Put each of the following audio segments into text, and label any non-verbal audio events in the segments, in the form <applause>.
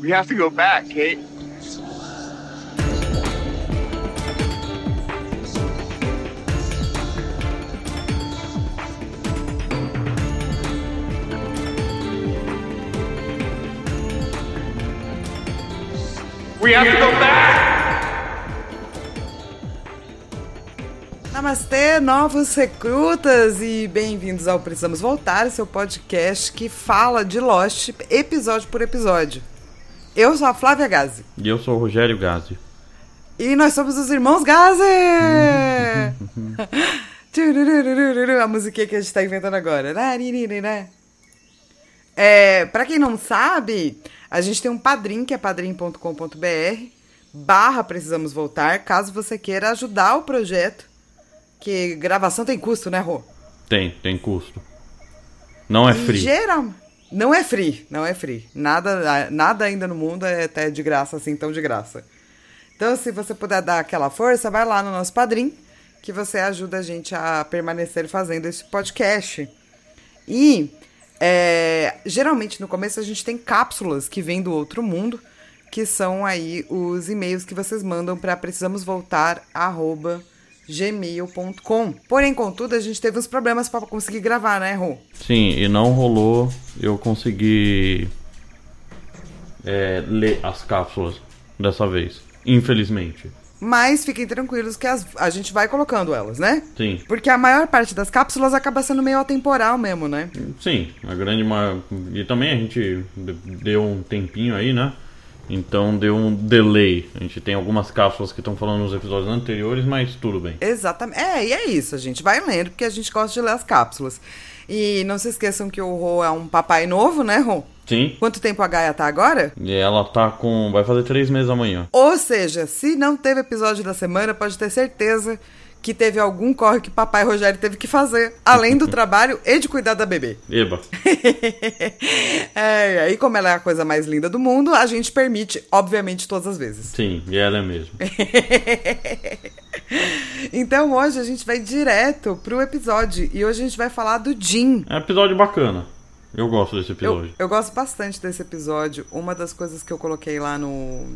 We have to go back, Kate. We have to go back! Namastê, novos recrutas e bem-vindos ao Precisamos Voltar, seu podcast que fala de Lost episódio por episódio. Eu sou a Flávia Gazi E eu sou o Rogério Gazi. e nós somos os irmãos Gazi! <laughs> A musiquinha que a gente tá inventando agora. Lariririra. É, pra quem não sabe, a gente tem um padrim, que é padrim.com.br barra Precisamos Voltar, caso você queira ajudar o projeto, que gravação tem custo, né, Rô? Tem, tem custo. Não é free. Geral... Não é free, não é free. Nada, nada ainda no mundo é até de graça, assim, tão de graça. Então, se você puder dar aquela força, vai lá no nosso padrim, que você ajuda a gente a permanecer fazendo esse podcast. E, é, geralmente, no começo, a gente tem cápsulas que vêm do outro mundo, que são aí os e-mails que vocês mandam para precisamosvoltar@gmail.com. Porém, contudo, a gente teve uns problemas para conseguir gravar, né, Rô? Sim, e não rolou eu conseguir é, ler as cápsulas dessa vez. Infelizmente. Mas fiquem tranquilos que as- a gente vai colocando elas, né? Sim. Porque a maior parte das cápsulas acaba sendo meio atemporal mesmo, né? Sim, a grande maior. E também a gente de- deu um tempinho aí, né? Então deu um delay. A gente tem algumas cápsulas que estão falando nos episódios anteriores, mas tudo bem. Exatamente. É, e é isso, a gente vai lendo, porque a gente gosta de ler as cápsulas. E não se esqueçam que o Rô é um papai novo, né, Rô? Sim. Quanto tempo a Gaia tá agora? E ela tá com. Vai fazer três meses amanhã. Ou seja, se não teve episódio da semana, pode ter certeza que teve algum corre que papai Rogério teve que fazer, além do <laughs> trabalho e de cuidar da bebê. Eba. <laughs> é, e aí, como ela é a coisa mais linda do mundo, a gente permite, obviamente, todas as vezes. Sim, e ela é mesmo. <laughs> Então hoje a gente vai direto pro episódio e hoje a gente vai falar do Jim. É um episódio bacana. Eu gosto desse Eu, episódio. eu gosto bastante desse episódio. Uma das coisas que eu coloquei lá no.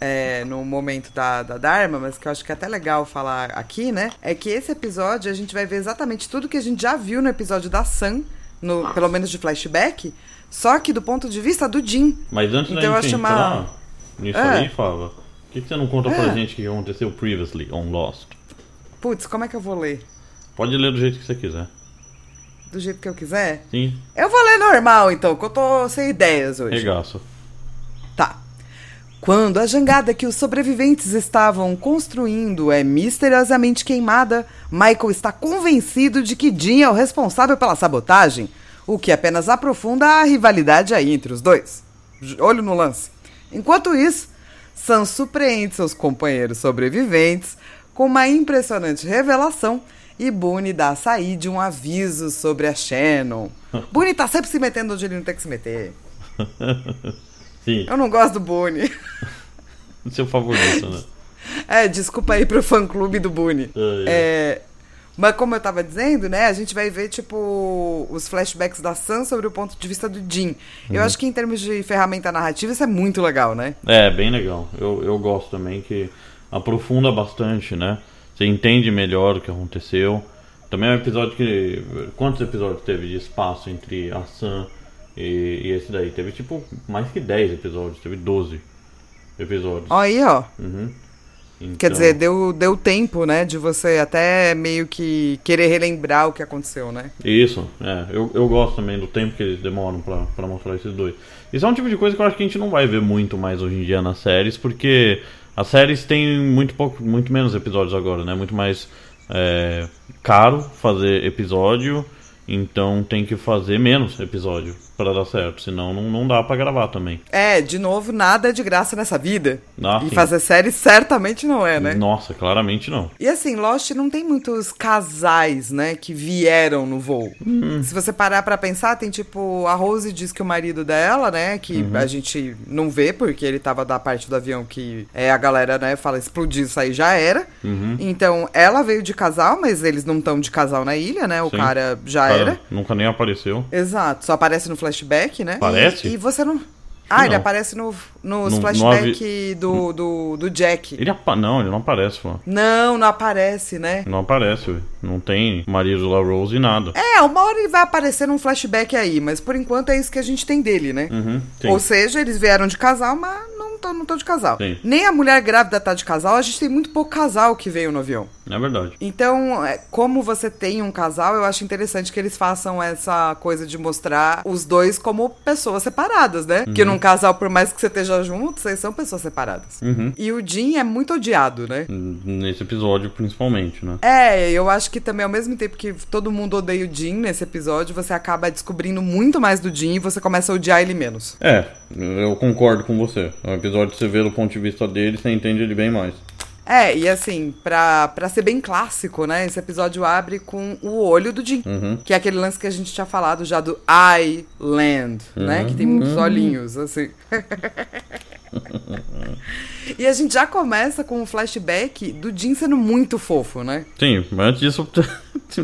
É, no momento da, da Dharma, mas que eu acho que é até legal falar aqui, né? É que esse episódio a gente vai ver exatamente tudo que a gente já viu no episódio da Sam, no, pelo menos de flashback, só que do ponto de vista do Jim. Mas antes Então da eu gente uma- entrar nisso É. aí, Fava, por que, que você não conta É. pra gente o que aconteceu previously on Lost? Putz, como é que eu vou ler? Pode ler do jeito que você quiser. Do jeito que eu quiser? Sim, Eu vou ler normal, então, que eu tô sem ideias hoje. regaço. Quando a jangada que os sobreviventes estavam construindo é misteriosamente queimada, Michael está convencido de que Jim é o responsável pela sabotagem, o que apenas aprofunda a rivalidade aí entre os dois. Olho no lance. Enquanto isso, Sam surpreende seus companheiros sobreviventes com uma impressionante revelação e Boone dá a Said um aviso sobre a Shannon. <laughs> Boone tá sempre se metendo onde ele não tem que se meter. <laughs> Sim, Eu não gosto do Boone. <laughs> seu favorito, né? É, desculpa aí pro fã clube do Boone. É, É, mas como eu tava dizendo, né, a gente vai ver, tipo, os flashbacks da Sam sobre o ponto de vista do Jim. Eu Uhum. acho que em termos de ferramenta narrativa isso é muito legal, né? É, bem legal. Eu, eu gosto também que aprofunda bastante, né? Você entende melhor o que aconteceu. Também é um episódio que. Quantos episódios teve de espaço entre a Sam e, e esse daí? Teve tipo mais que 10 episódios, teve 12 episódios. Aí, ó. Uhum. Quer Então, dizer, deu, deu tempo, né, de você até meio que querer relembrar o que aconteceu, né? Isso, é. Eu, eu gosto também do tempo que eles demoram pra, pra mostrar esses dois. Isso é um tipo de coisa que eu acho que a gente não vai ver muito mais hoje em dia nas séries, porque as séries têm muito, pouco, muito menos episódios agora, né? Muito mais é, caro fazer episódio, então tem que fazer menos episódio pra dar certo, senão não, não dá pra gravar também. É, de novo, nada é de graça nessa vida. Ah, e sim. fazer série certamente não é, né? Nossa, claramente não. E assim, Lost não tem muitos casais, né, que vieram no voo. Hum. Se você parar pra pensar, tem tipo, a Rose diz que o marido dela, né, que Uhum. a gente não vê porque ele tava da parte do avião que é a galera, né, fala explodiu, isso aí já era. Uhum. Então, ela veio de casal, mas eles não estão de casal na ilha, né? O Sim. cara já Cara, era. Nunca nem apareceu. Exato, só aparece no flashback, né? Parece? E, e você não Ah, ele Não. aparece no, nos No- no flashback do, do, do Jack. Ele apa... Não, ele não aparece, pô. Não, não aparece, né? Não aparece, ué. Não tem marido da Rose e nada. É, uma hora ele vai aparecer num flashback aí, mas por enquanto é isso que a gente tem dele, né? Uhum. Ou seja, eles vieram de casal, mas não estão não tão de casal. Sim. Nem a mulher grávida tá de casal, a gente tem muito pouco casal que veio no avião. É verdade. Então, é, como você tem um casal, eu acho interessante que eles façam essa coisa de mostrar os dois como pessoas separadas, né? Que num casal, por mais que você esteja junto, vocês são pessoas separadas. Uhum. E o Jim é muito odiado, né? Nesse episódio, principalmente, né? É, eu acho que também ao mesmo tempo que todo mundo odeia o Jim nesse episódio, você acaba descobrindo muito mais do Jim e você começa a odiar ele menos. É, eu concordo com você. O episódio você vê do ponto de vista dele, você entende ele bem mais. É, e assim, pra, pra ser bem clássico, né? Esse episódio abre com o olho do Jim. Uhum. Que é aquele lance que a gente tinha falado já do Island, né? Que tem muitos olhinhos, assim. <laughs> e a gente já começa com um flashback do Jim sendo muito fofo, né? Sim, antes disso,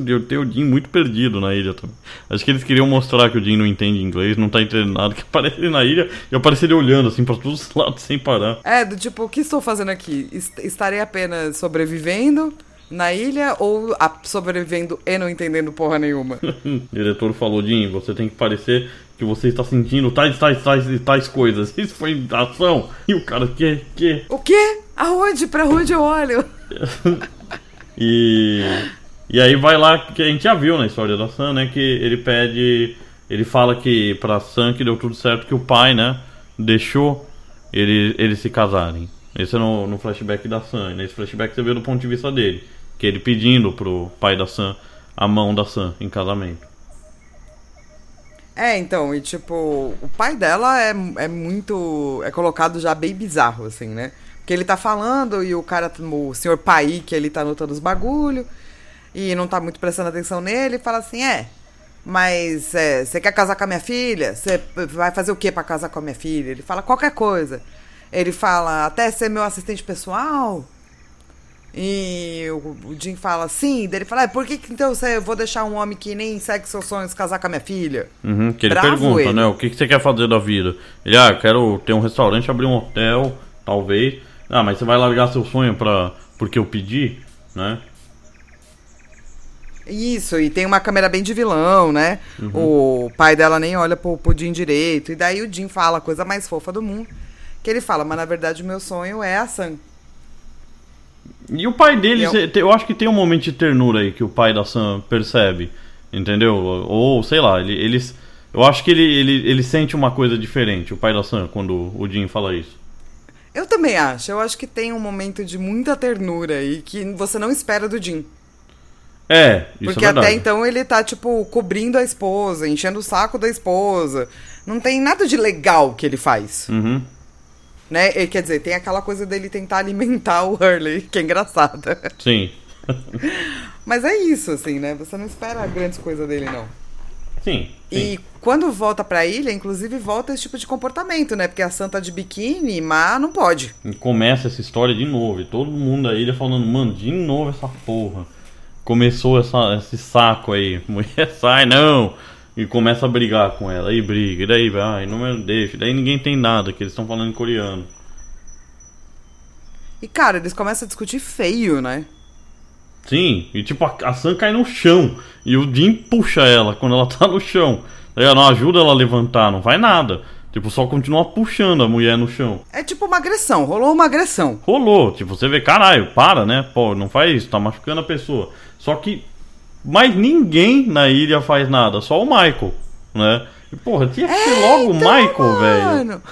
eu tenho o Jim muito perdido na ilha também. Acho que eles queriam mostrar que o Jim não entende inglês, não tá entendendo nada, que <laughs> aparece ele na ilha e aparece ele olhando assim pra todos os lados sem parar. É, do tipo, o que estou fazendo aqui? Est- Estarei apenas sobrevivendo na ilha ou sobrevivendo e não entendendo porra nenhuma? <laughs> O diretor falou, Jim, você tem que parecer que você está sentindo tais, tais, tais e tais coisas. <laughs> Isso foi ação. E o cara, que, que? o quê? Aonde? Pra onde eu olho? E, e aí vai lá, que a gente já viu na história da Sam, né? Que ele pede. Ele fala que pra Sam que deu tudo certo, que o pai, né? Deixou ele, eles se casarem. Esse é no, no flashback da Sam. Nesse flashback você vê do ponto de vista dele. Que ele pedindo pro pai da Sam a mão da Sam em casamento. É, então, e tipo, o pai dela é, é muito. É colocado já bem bizarro, assim, né? Porque ele tá falando e o cara, o senhor Pai, que ele tá anotando os bagulho e não tá muito prestando atenção nele, fala assim: é, mas é, você quer casar com a minha filha? Você vai fazer o que pra casar com a minha filha? Ele fala qualquer coisa. Ele fala, até ser meu assistente pessoal? E o, o Jim fala, sim. Daí ele fala, é, por que, que então você, eu vou deixar um homem que nem segue seus sonhos casar com a minha filha? Uhum, que ele Bravo pergunta, ele. né? O que, que você quer fazer da vida? Ele, ah, quero ter um restaurante, abrir um hotel, talvez. Ah, mas você vai largar seu sonho pra, porque eu pedi, né? Isso, e tem uma câmera bem de vilão, né? Uhum. O pai dela nem olha pro, pro Jim direito. E daí o Jim fala a coisa mais fofa do mundo. Que ele fala, mas na verdade o meu sonho é a Sam. E o pai dele, Eu- te- eu acho que tem um momento de ternura aí que o pai da Sam percebe, entendeu? Ou, sei lá, ele, eles. Eu acho que ele, ele, ele sente uma coisa diferente, o pai da Sam, quando o Jim fala isso. Eu também acho. Eu acho que tem um momento de muita ternura aí que você não espera do Jim. É, isso Porque é verdade. até então ele tá, tipo, cobrindo a esposa, enchendo o saco da esposa. Não tem nada de legal que ele faz. Uhum. Né? E, quer dizer, tem aquela coisa dele tentar alimentar o Hurley, que é engraçada. Sim. <laughs> Mas é isso, assim, né? Você não espera grandes coisas dele, não. Sim. sim. E quando volta pra ilha, inclusive volta esse tipo de comportamento, né? Porque a santa de biquíni, mas não pode. E começa essa história de novo. E todo mundo da ilha falando, mano, de novo essa porra. Começou essa, esse saco aí. Mulher <laughs> sai, não. E começa a brigar com ela. Aí briga, e daí vai, não me deixa. Daí ninguém tem nada, que eles estão falando em coreano. E, cara, eles começam a discutir feio, né? Sim, e tipo, a, a Sam cai no chão. E o Jim puxa ela quando ela <laughs> tá no chão. Daí ela não ajuda ela a levantar, não vai nada. Tipo, só continua puxando a mulher no chão. É tipo uma agressão, rolou uma agressão. Rolou, tipo, você vê, caralho, para, né? Pô, não faz isso, tá machucando a pessoa. Só que mais ninguém na ilha faz nada, só o Michael, né? E, porra, tinha que ser logo o Então, Michael, velho.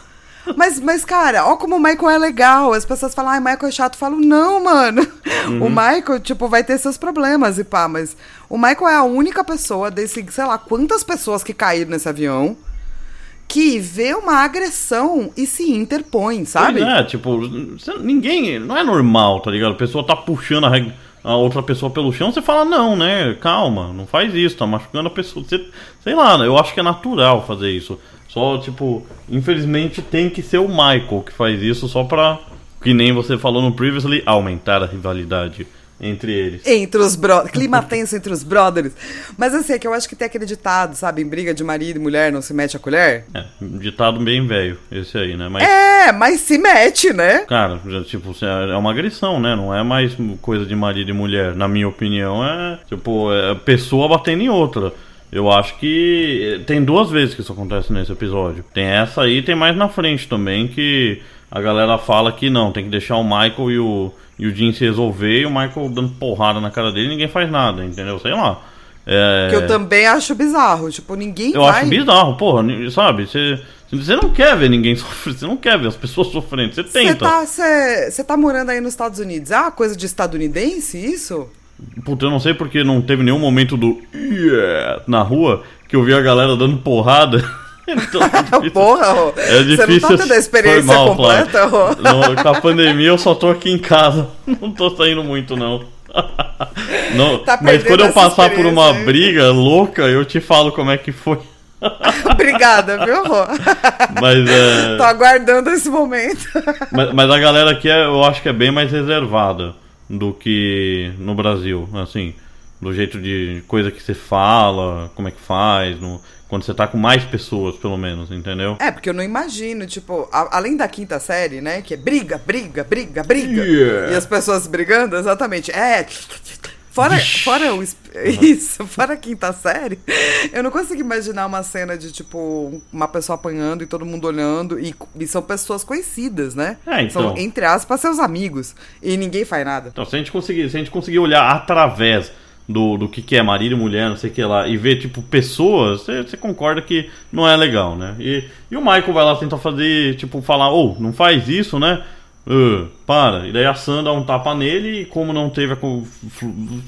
Mas, mas, cara, ó como o Michael é legal. As pessoas falam, ai, Michael é chato. Eu falo, não, mano. Uhum. O Michael, tipo, vai ter seus problemas e pá, mas o Michael é a única pessoa desse, sei lá, quantas pessoas que caíram nesse avião que vê uma agressão e se interpõe, sabe? Pois é, tipo, ninguém. Não é normal, tá ligado? A pessoa tá puxando a, a outra pessoa pelo chão, você fala, não, né? Calma, não faz isso, tá machucando a pessoa. Você- sei lá, eu acho que é natural fazer isso. Só, tipo, infelizmente tem que ser o Michael que faz isso só pra, que nem você falou no Previously, aumentar a rivalidade entre eles. Entre os brothers. <laughs> Clima tenso entre os brothers. Mas assim, é que eu acho que tem aquele ditado, sabe? Em briga de marido e mulher não se mete a colher. É, ditado bem velho, esse aí, né? Mas, É, mas se mete, né? cara, já, tipo, é uma agressão, né? Não é mais coisa de marido e mulher. Na minha opinião, é, tipo, é pessoa batendo em outra. Eu acho que tem duas vezes que isso acontece nesse episódio. Tem essa aí e tem mais na frente também que a galera fala que não, tem que deixar o Michael e o, e o Jim se resolver e o Michael dando porrada na cara dele e ninguém faz nada, entendeu? Sei lá. É... Que eu também acho bizarro. Tipo, ninguém Eu vai... acho bizarro, porra, sabe? Você, você não quer ver ninguém <laughs> sofrer, você não quer ver as pessoas sofrendo, você Você tenta. tá, cê- cê tá morando aí nos Estados Unidos. É uma coisa de estadunidense isso? Puta, eu não sei porque não teve nenhum momento do yeah na rua que eu vi a galera dando porrada. <laughs> <laughs> <laughs> Difícil- Porra, Rô. É Você não difícil. tá tendo a experiência mal, completa, Rô. No- com a pandemia eu só tô aqui em casa. <laughs> Não tô saindo muito, não. Não, Tá mas quando eu passar por uma briga louca, eu te falo como é que foi. Obrigada, viu, Rô? Mas é. Tô aguardando esse momento. Mas, mas a galera aqui é- eu acho que é bem mais reservada do que no Brasil, assim, do jeito de coisa que você fala, como é que faz, no- quando você tá com mais pessoas, pelo menos, entendeu? É, porque eu não imagino, tipo, a- além da quinta série, né? Que é briga, briga, briga, briga. Yeah. E as pessoas brigando, exatamente. É. Fora, fora o. Isso, fora a quinta série, eu não consigo imaginar uma cena de, tipo, uma pessoa apanhando e todo mundo olhando. E, e são pessoas conhecidas, né? É, então. São, entre aspas, seus amigos. E ninguém faz nada. Então, se a gente conseguir, se a gente conseguir olhar através do, do que, que é marido e mulher, não sei o que lá, e ver, tipo, pessoas, você, concorda que não é legal, né? E, e o Michael vai lá tentar fazer, tipo, falar, ô, não faz isso, né? Ah, para. E daí a Sam dá um tapa nele e como não teve a. O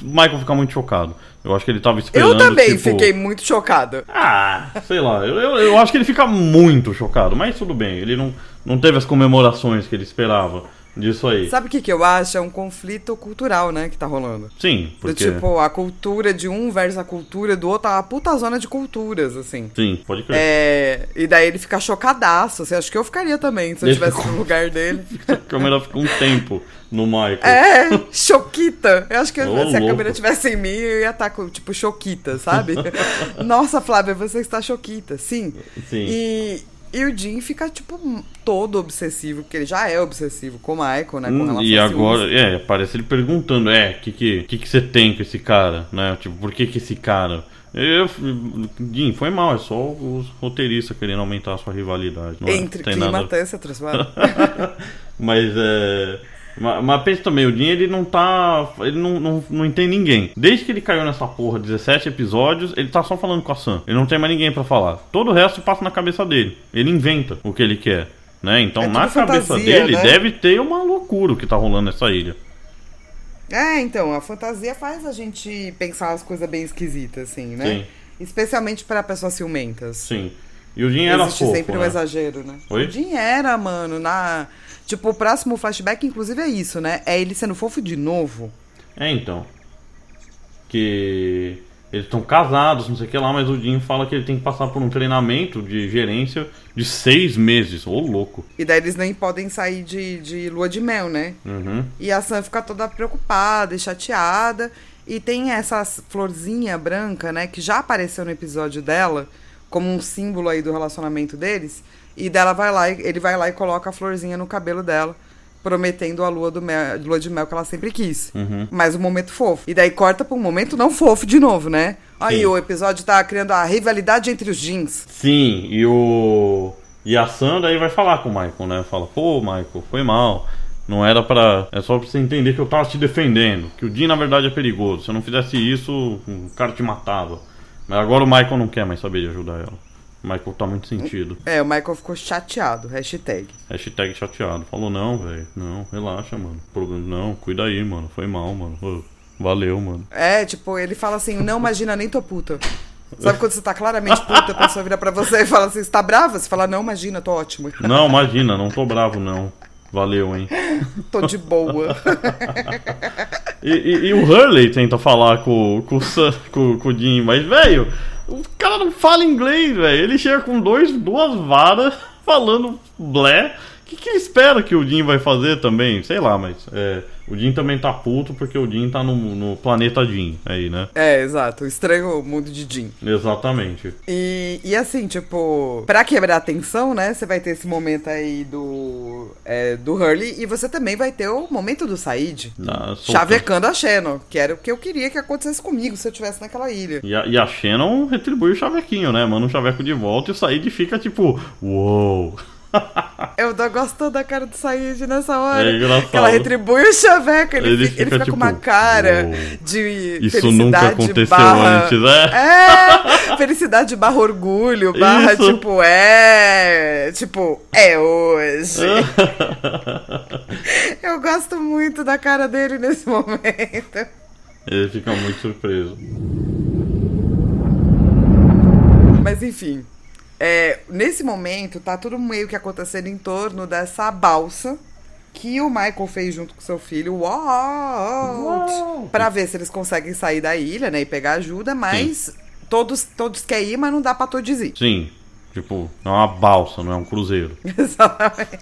Michael fica muito chocado. Eu acho que ele tava esperando. Eu também tipo, fiquei muito chocada. Ah, sei lá. Eu, eu, eu acho que ele fica muito chocado, mas tudo bem. Ele não, não teve as comemorações que ele esperava disso aí. Sabe o que, que eu acho? É um conflito cultural, né, que tá rolando. Sim, Do porque. tipo, a cultura de um versus a cultura do outro, é uma puta zona de culturas, assim. Sim, pode crer. É, e daí ele fica chocadaço. Assim, acho que eu ficaria também, se eu estivesse ficou- no lugar dele. <laughs> A câmera fica um tempo no Michael. É, choquita. Eu acho que Ô, se a louco. câmera tivesse em mim, eu ia estar com, tipo, choquita, sabe? <laughs> Nossa, Flávia, você está choquita. Sim. Sim. E, e o Jim fica, tipo, todo obsessivo, porque ele já é obsessivo com o Michael, né? Com Hum, e agora, ciúmes. é, parece ele perguntando, é, o que, que, que, que você tem com esse cara, né? Tipo, por que que esse cara? Eu, Jim, foi mal, é só os roteiristas querendo aumentar a sua rivalidade. Não é? Entre tem clima nada... tenso e transforma. <laughs> Mas é. Ma- Mas pensa também, o Jim ele não tá. Ele não, não, não entende ninguém. Desde que ele caiu nessa porra, 17 episódios, ele tá só falando com a Sam. Ele não tem mais ninguém pra falar. Todo o resto passa na cabeça dele. Ele inventa o que ele quer. Né? Então É na cabeça fantasia, dele né? deve ter uma loucura o que tá rolando nessa ilha. É, então, a fantasia faz a gente pensar as coisas bem esquisitas, assim, né? Sim. Especialmente para pessoas ciumentas. Sim. E o era Existe fofo, sempre um né? exagero, né? Oi? O era, mano, na... Tipo, o próximo flashback, inclusive, é isso, né? É ele sendo fofo de novo. É, então. Que eles estão casados, não sei o que lá, mas o Jim fala que ele tem que passar por um treinamento de gerência de seis meses. Ô, louco. E daí eles nem podem sair de, de lua de mel, né? Uhum. E a Sam fica toda preocupada e chateada. E tem essa florzinha branca, né? Que já apareceu no episódio dela, como um símbolo aí do relacionamento deles. E dela vai lá, ele vai lá e coloca a florzinha no cabelo dela, prometendo a lua, do mel, lua de mel que ela sempre quis. Uhum. Mas um momento fofo. E daí corta pra um momento não fofo de novo, né? Aí Sim. o episódio tá criando a rivalidade entre os jeans. Sim, e o. E a Sandra aí vai falar com o Michael, né? Fala, pô, Michael, foi mal. Não era pra. É só pra você entender que eu tava te defendendo. Que o Jim na verdade é perigoso. Se eu não fizesse isso, o cara te matava. Mas agora o Michael não quer mais saber de ajudar ela. O Michael tá muito sentido. É, o Michael ficou chateado, hashtag. Hashtag chateado. Falou, não, velho. Não, relaxa, mano. Problema. Não, cuida aí, mano. Foi mal, mano. Ô, Valeu, mano. É, tipo, ele fala assim, não imagina, nem tô puta. Sabe quando você tá claramente puta, a pessoa vira pra você e fala assim, você tá brava? Você fala, não, imagina, tô ótimo. Não, imagina, não tô bravo, não. Valeu, hein? <laughs> Tô de boa. <laughs> E, e- e o Hurley tenta falar com, com, com, com o Jim, mas, velho, o cara não fala inglês, velho. Ele chega com dois, duas varas falando blé, que, que ele espera que o Jim vai fazer também? Sei lá, mas é, o Jim também tá puto porque o Jim tá no, no planeta Jim aí, né? É, exato. O estranho mundo de Jim. Exatamente. E, e assim, tipo, pra quebrar a tensão, né? Você vai ter esse momento aí do, é, do Hurley e você também vai ter o momento do Said. Chavecando a Shannon, que era o que eu queria que acontecesse comigo se eu estivesse naquela ilha. E a, e a Shannon retribui o chavequinho, né? Manda um chaveco de volta e o Said fica tipo, uou. <laughs> Eu tô gostando da cara do Said nessa hora. É engraçado. Que ela retribui o chaveco, ele, Ele fica, ele fica fica com uma tipo, cara "Uou, de Isso nunca aconteceu barra... antes, né? É, felicidade barra orgulho, barra Isso. tipo, é, tipo, é hoje. <laughs> Eu gosto muito da cara dele nesse momento. Ele fica muito surpreso. Mas enfim, é, nesse momento tá tudo meio que acontecendo em torno dessa balsa que o Michael fez junto com seu filho, Walt, pra ver se eles conseguem sair da ilha, né, e pegar ajuda, mas todos todos querem ir, mas não dá pra todos ir. Sim, tipo, é uma balsa, não é um cruzeiro. <laughs> Exatamente.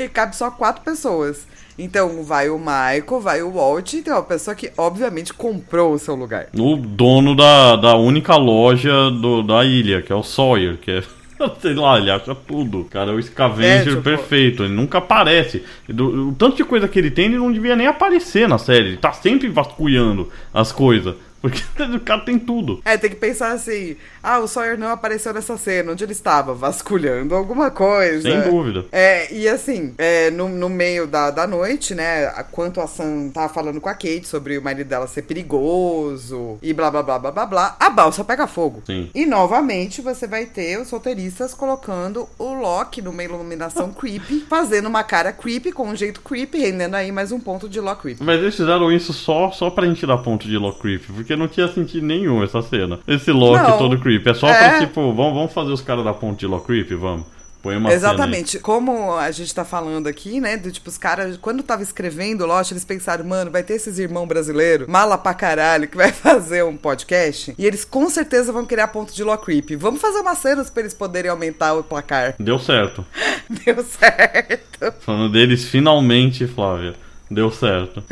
E cabe só quatro pessoas. Então vai o Michael, vai o Walt, e tem uma pessoa que obviamente comprou o seu lugar. O dono da, da única loja do, da ilha, que é o Sawyer, que é. <laughs> Sei lá, ele acha tudo. Cara, é o Scavenger É, tipo- perfeito. Ele nunca aparece. Do- o tanto de coisa que ele tem, ele não devia nem aparecer na série. Ele tá sempre vasculhando as coisas. Porque <laughs> o cara tem tudo. É, tem que pensar assim: ah, o Sawyer não apareceu nessa cena, onde ele estava? Vasculhando alguma coisa. Sem dúvida. É, e assim, é, no, no meio da, da noite, né, quanto a Sam tava falando com a Kate sobre o marido dela ser perigoso e blá blá blá blá blá blá, a balsa pega fogo. Sim. E novamente você vai ter os roteiristas colocando o Loki numa iluminação <laughs> creepy, fazendo uma cara creepy com um jeito creepy, rendendo aí mais um ponto de Loki creepy. Mas eles fizeram isso só, só pra gente dar ponto de Lock Creep, porque não tinha sentido nenhum essa cena. Esse Loki Não. todo creep. É só É. pra tipo, vamos, vamos fazer os caras dar ponto de Lock Creep? Vamos. Põe uma cena aí. Exatamente. Como a gente tá falando aqui, né? Do tipo, os caras, quando tava escrevendo Lost, eles pensaram, mano, vai ter esses irmãos brasileiros, mala pra caralho, que vai <laughs> fazer um podcast. E eles com certeza vão criar ponto de Law Creep. Vamos fazer umas cenas pra eles poderem aumentar o placar. <laughs> Deu certo. Deu certo. Falando deles, finalmente, Flávia. Deu certo.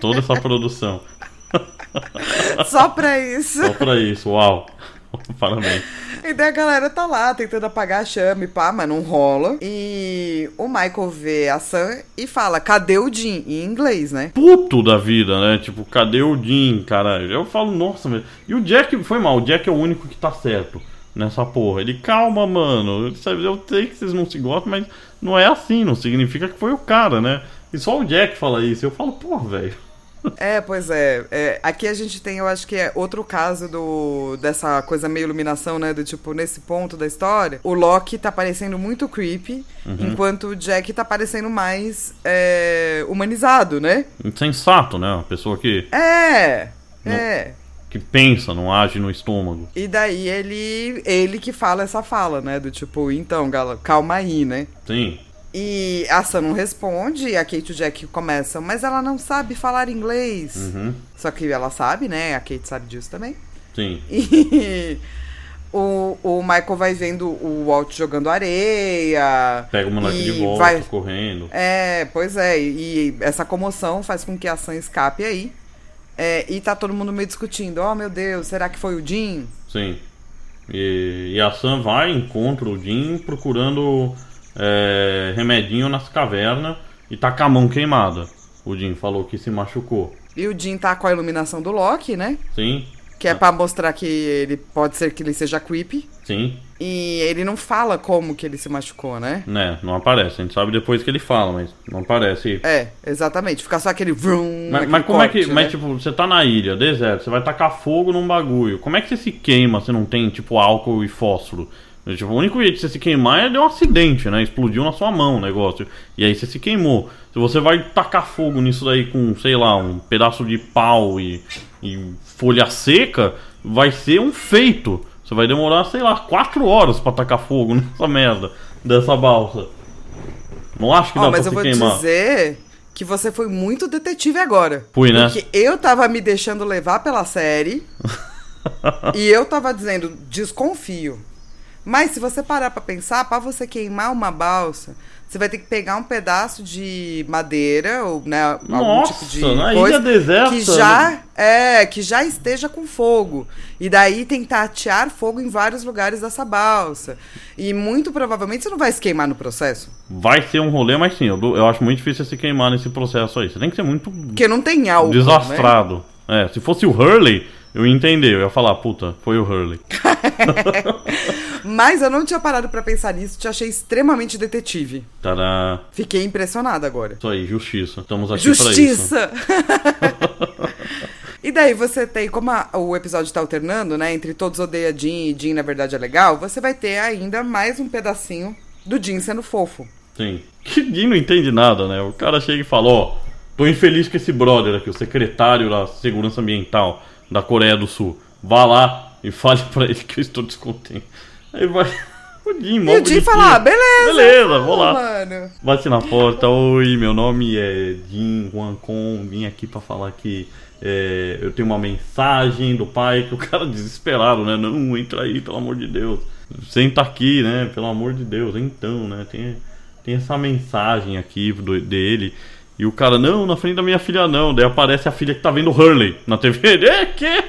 Toda essa produção. <laughs> Só pra isso. Só pra isso, uau. <laughs> Parabéns. E daí a galera tá lá tentando apagar a chama e pá, mas não rola. E o Michael vê a Sam e fala: cadê o Jim? Em inglês, né? Puto da vida, né? Tipo, cadê o Jim, caralho? Eu falo, nossa, velho. E o Jack, foi mal, o Jack é o único que tá certo nessa porra. Ele, calma, mano. Eu sei que vocês não se gostam, mas não é assim, não significa que foi o cara, né? E só o Jack fala isso. Eu falo, porra, velho. É, pois é. É, Aqui a gente tem, eu acho que é outro caso do dessa coisa meio iluminação, né? Do tipo, nesse ponto da história, o Loki tá parecendo muito creepy, enquanto o Jack tá parecendo mais é, humanizado, né? Insensato, né? Uma pessoa que, É, é. que pensa, não age no estômago. E daí ele, ele que fala essa fala, né? Do tipo, então, gala, calma aí, né? Sim. E a Sam não responde, e a Kate e o Jack começam, mas ela não sabe falar inglês. Uhum. Só que ela sabe, né? A Kate sabe disso também. Sim. E o, o Michael vai vendo o Walt jogando areia. Pega o moleque de volta, vai- correndo. É, pois é. E essa comoção faz com que a Sam escape aí. É, e tá todo mundo meio discutindo. Oh, meu Deus, será que foi o Jim? Sim. E, e a Sam vai, encontra o Jim procurando é, remedinho nas cavernas e tá com a mão queimada. O Jim falou que se machucou. E o Jim tá com a iluminação do Loki, né? Sim, Que é pra mostrar que ele pode ser que ele seja creepy. sim, E ele não fala como que ele se machucou, né? né? Não aparece. A gente sabe depois que ele fala, mas não aparece. É, exatamente. Fica só aquele vrum. Mas, mas como é que. corte, Mas né? tipo, você tá na ilha, deserto, você vai tacar fogo num bagulho. Como é que você se queima se não tem, tipo, álcool e fósforo? Tipo, o único jeito de você se queimar é de um acidente, né? Explodiu na sua mão o negócio. E aí você se queimou. Se você vai tacar fogo nisso daí com, sei lá, um pedaço de pau e, e folha seca, vai ser um feito. Você vai demorar, sei lá, quatro horas pra tacar fogo <laughs> nessa merda dessa balsa. Não acho que dá mas pra eu se vou queimar. dizer que você foi muito detetive agora. Fui, né? Porque eu tava me deixando levar pela série <laughs> e eu tava dizendo, desconfio. Mas se você parar pra pensar, pra você queimar uma balsa, você vai ter que pegar um pedaço de madeira ou né, algum Nossa, tipo de na coisa ilha deserta. que já é que já esteja com fogo e daí tentar atear fogo em vários lugares dessa balsa e muito provavelmente você não vai se queimar no processo Vai ser um rolê, mas sim, eu, eu acho muito difícil se queimar nesse processo aí. Você tem que ser muito porque não tem álcool né? desastrado. É, se fosse o Hurley, eu ia entender. Eu ia falar, puta, foi o Hurley. <laughs> mas eu não tinha parado pra pensar nisso te achei extremamente detetive Tará. fiquei impressionada agora Isso aí, justiça. Estamos aqui pra isso. Justiça! <laughs> e daí você tem, como a- o episódio tá alternando, né? Entre todos odeia Jean e Jean na verdade é legal, você vai ter ainda mais um pedacinho do Jean sendo fofo. Sim. Que Jim não entende nada, né? O cara chega e fala, ó, tô infeliz com esse brother aqui, o secretário da Segurança Ambiental da Coreia do Sul. Vá lá e fale pra ele que eu estou descontente. Aí vai. <laughs> O Jim, e o bonitinho. fala, ah, beleza! Beleza, vou lá. Mano. Bate na porta, oi, meu nome é Jim Juan Kong, vim aqui pra falar que é, eu tenho uma mensagem do pai, que o cara desesperado, né? Não, entra aí, pelo amor de Deus. Senta aqui, né? Pelo amor de Deus, então, né? Tem, tem essa mensagem aqui do- dele. E o cara, não, na frente da minha filha não. Daí aparece a filha que tá vendo Hurley na TV. <laughs> Ele, é, que?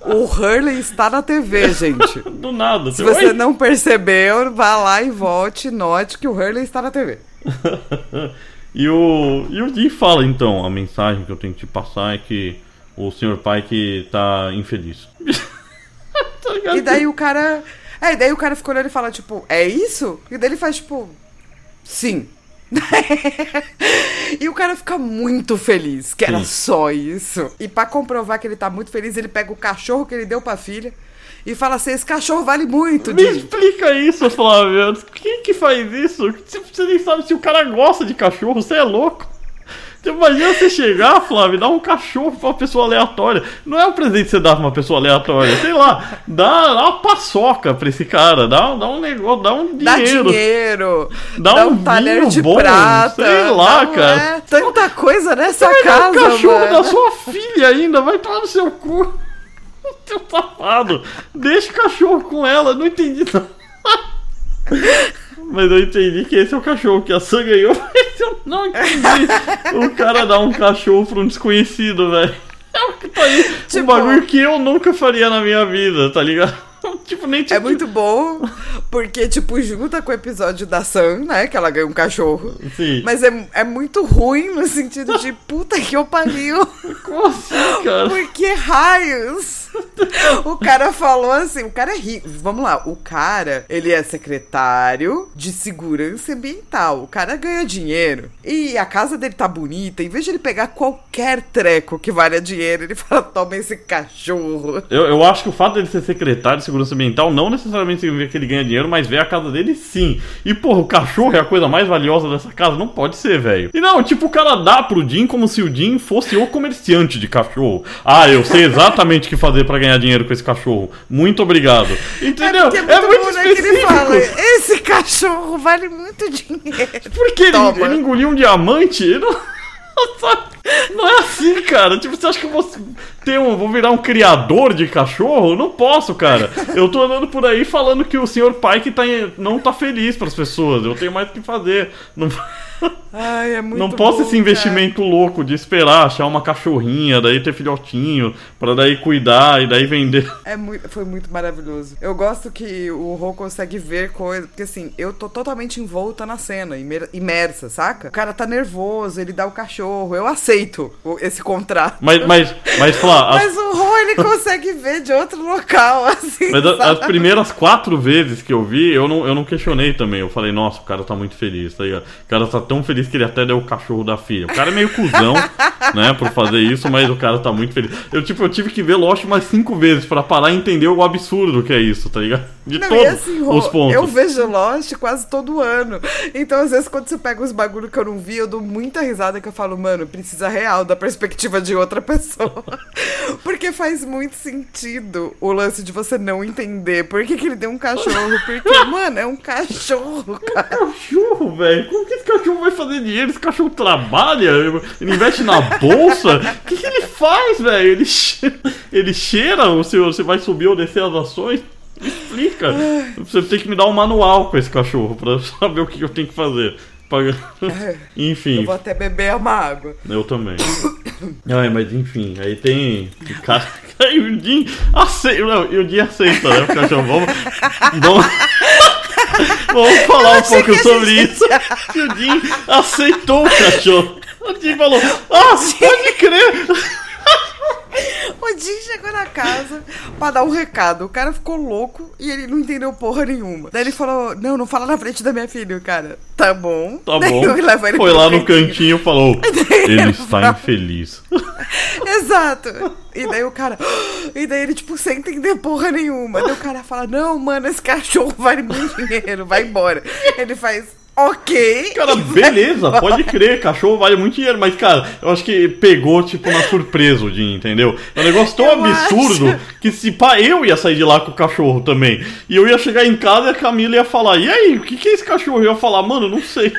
O Hurley está na TV, <laughs> gente. Do nada. Se Oi? você não percebeu, vá lá e volte e note que o Hurley está na TV. <laughs> e o e o Jim fala então, a mensagem que eu tenho que te passar é que o senhor pai que tá infeliz. Tá? E daí o cara. É, e daí o cara fica olhando e fala, tipo, é isso? E daí ele faz, tipo, sim. <laughs> e o cara fica muito feliz, que era Sim. só isso. E pra comprovar que ele tá muito feliz, ele pega o cachorro que ele deu pra filha e fala assim: esse cachorro vale muito, Me explica isso, Flávio. Quem que faz isso? Você nem sabe se o cara gosta de cachorro, você é louco. Imagina você chegar, Flávio, e dar um cachorro pra uma pessoa aleatória. Não é um presente que você dá pra uma pessoa aleatória. Sei lá, dá, dá uma paçoca pra esse cara, dá, dá um negócio, dá um Dá dinheiro. dinheiro, Dá dá, um um talher de bom, prata. sei lá, um- cara. é, tanta coisa nessa Vai dar casa, o cachorro mano. da sua filha ainda, vai tomar no seu cu. <laughs> Seu safado. Deixa o cachorro com ela, não entendi nada. <laughs> Mas eu entendi que esse é o cachorro que a Sam ganhou, <laughs> mas eu não entendi. O cara dá um cachorro pra um desconhecido, velho. É o que tá aí. Um Tipo- bagulho que eu nunca faria na minha vida, tá ligado? <laughs> Tipo, nem É tipo. muito bom, porque, tipo, junta com o episódio da Sam, né? Que ela ganha um cachorro. Sim. Mas é, é muito ruim no sentido de puta que eu pariu. Como assim, cara? Por que raios? <laughs> O cara falou assim, o cara é rico. Vamos lá, o cara, ele é secretário de segurança ambiental. O cara ganha dinheiro. E a casa dele tá bonita. Em vez de ele pegar qualquer treco que valha dinheiro, ele <laughs> fala, toma esse cachorro. Eu, eu acho que o fato dele ser secretário de segurança ambiental não necessariamente significa que ele ganha dinheiro, mas ver a casa dele sim. E, porra, o cachorro é a coisa mais valiosa dessa casa? Não pode ser, velho. E não, tipo, o cara dá pro Jim como se o Jim fosse o comerciante de cachorro. Ah, eu sei exatamente o que fazer pra ganhar dinheiro com esse cachorro. Muito obrigado. Entendeu? Porque é muito, bom, né, que ele específico. fala, esse cachorro vale muito dinheiro. Porque ele, ele engoliu um diamante? Ele Não, <laughs> não é assim, cara. Tipo, você acha que eu vou ter um. Vou virar um criador de cachorro? Não posso, cara. Eu tô andando por aí falando que o senhor pai que tá não tá feliz pras pessoas. Eu tenho mais o que fazer. Não, Ai, é muito não posso bom, esse investimento louco de esperar achar uma cachorrinha, daí ter filhotinho, pra daí cuidar e daí vender. cara. <laughs> É muito, foi muito maravilhoso. Eu gosto que o Rô consegue ver coisas. Porque assim, eu tô totalmente envolta na cena, imer- imersa, saca? O cara tá nervoso, ele dá o cachorro. Eu aceito esse contrato. Mas, mas, mas, Flá, <laughs> as- Mas o Rô, ele consegue ver de outro local, <laughs> assim. Mas a- as sabe? primeiras quatro vezes que eu vi, eu não, eu não questionei também. Eu falei, nossa, o cara tá muito feliz, tá ligado? O cara tá tão feliz que ele até deu o cachorro da filha. O cara é meio cuzão, <laughs> né, por fazer isso, mas o cara tá muito feliz. Eu, tipo, eu tive que ver Lost mais cinco vezes pra parar e entender o absurdo que é isso, tá ligado? De Não, todos assim, os pontos. eu vejo Lost quase todo ano. Então, às vezes, quando você pega os bagulho que eu não vi, eu dou muita risada que eu falo, mano, precisa real da perspectiva de outra <laughs> pessoa. Porque faz muito sentido o lance de você não entender por que, que ele deu um cachorro. Porque, <laughs> mano, é um cachorro, cara. Cachorro, velho. Como que esse cachorro vai fazer dinheiro? Esse cachorro trabalha? Ele investe na bolsa? O que, que ele faz, velho? Ele, che- ele cheira? Ou você, você vai subir ou descer as ações? explica. Você tem que me dar um manual com esse cachorro pra saber o que eu tenho que fazer. <laughs> Enfim, Eu vou até beber uma água. eu também. Ai, mas enfim, aí tem. o Cara, aí o Jim aceita. Não, e o Jim aceita, né? O cachorro. Vamos. Vamos, <laughs> vamos falar um pouco sobre gente- isso. Que <laughs> o Jim aceitou o cachorro. O Jim falou: Ah, <laughs> pode crer! O Jim chegou na casa pra dar um recado. O cara ficou louco e ele não entendeu porra nenhuma. Daí ele falou: Não, não fala na frente da minha filha. O cara, tá bom. Tá Daí bom. Foi lá no cantinho e falou: <laughs> Ele está infeliz. <laughs> Exato. E daí o cara. <gasps> E daí ele, tipo, sem entender porra nenhuma. Daí o cara fala: Não, mano, esse cachorro vale muito dinheiro, vai embora. Ele faz. Ok. Cara, beleza, <laughs> pode crer, cachorro vale muito dinheiro, mas, cara, eu acho que pegou, tipo, na surpresa o Jim, entendeu? É um negócio tão Eu absurdo acho. que se pá, eu ia sair de lá com o cachorro também. E eu ia chegar em casa e a Camila ia falar, e aí, o que, que é esse cachorro? Eu ia falar, mano, não sei.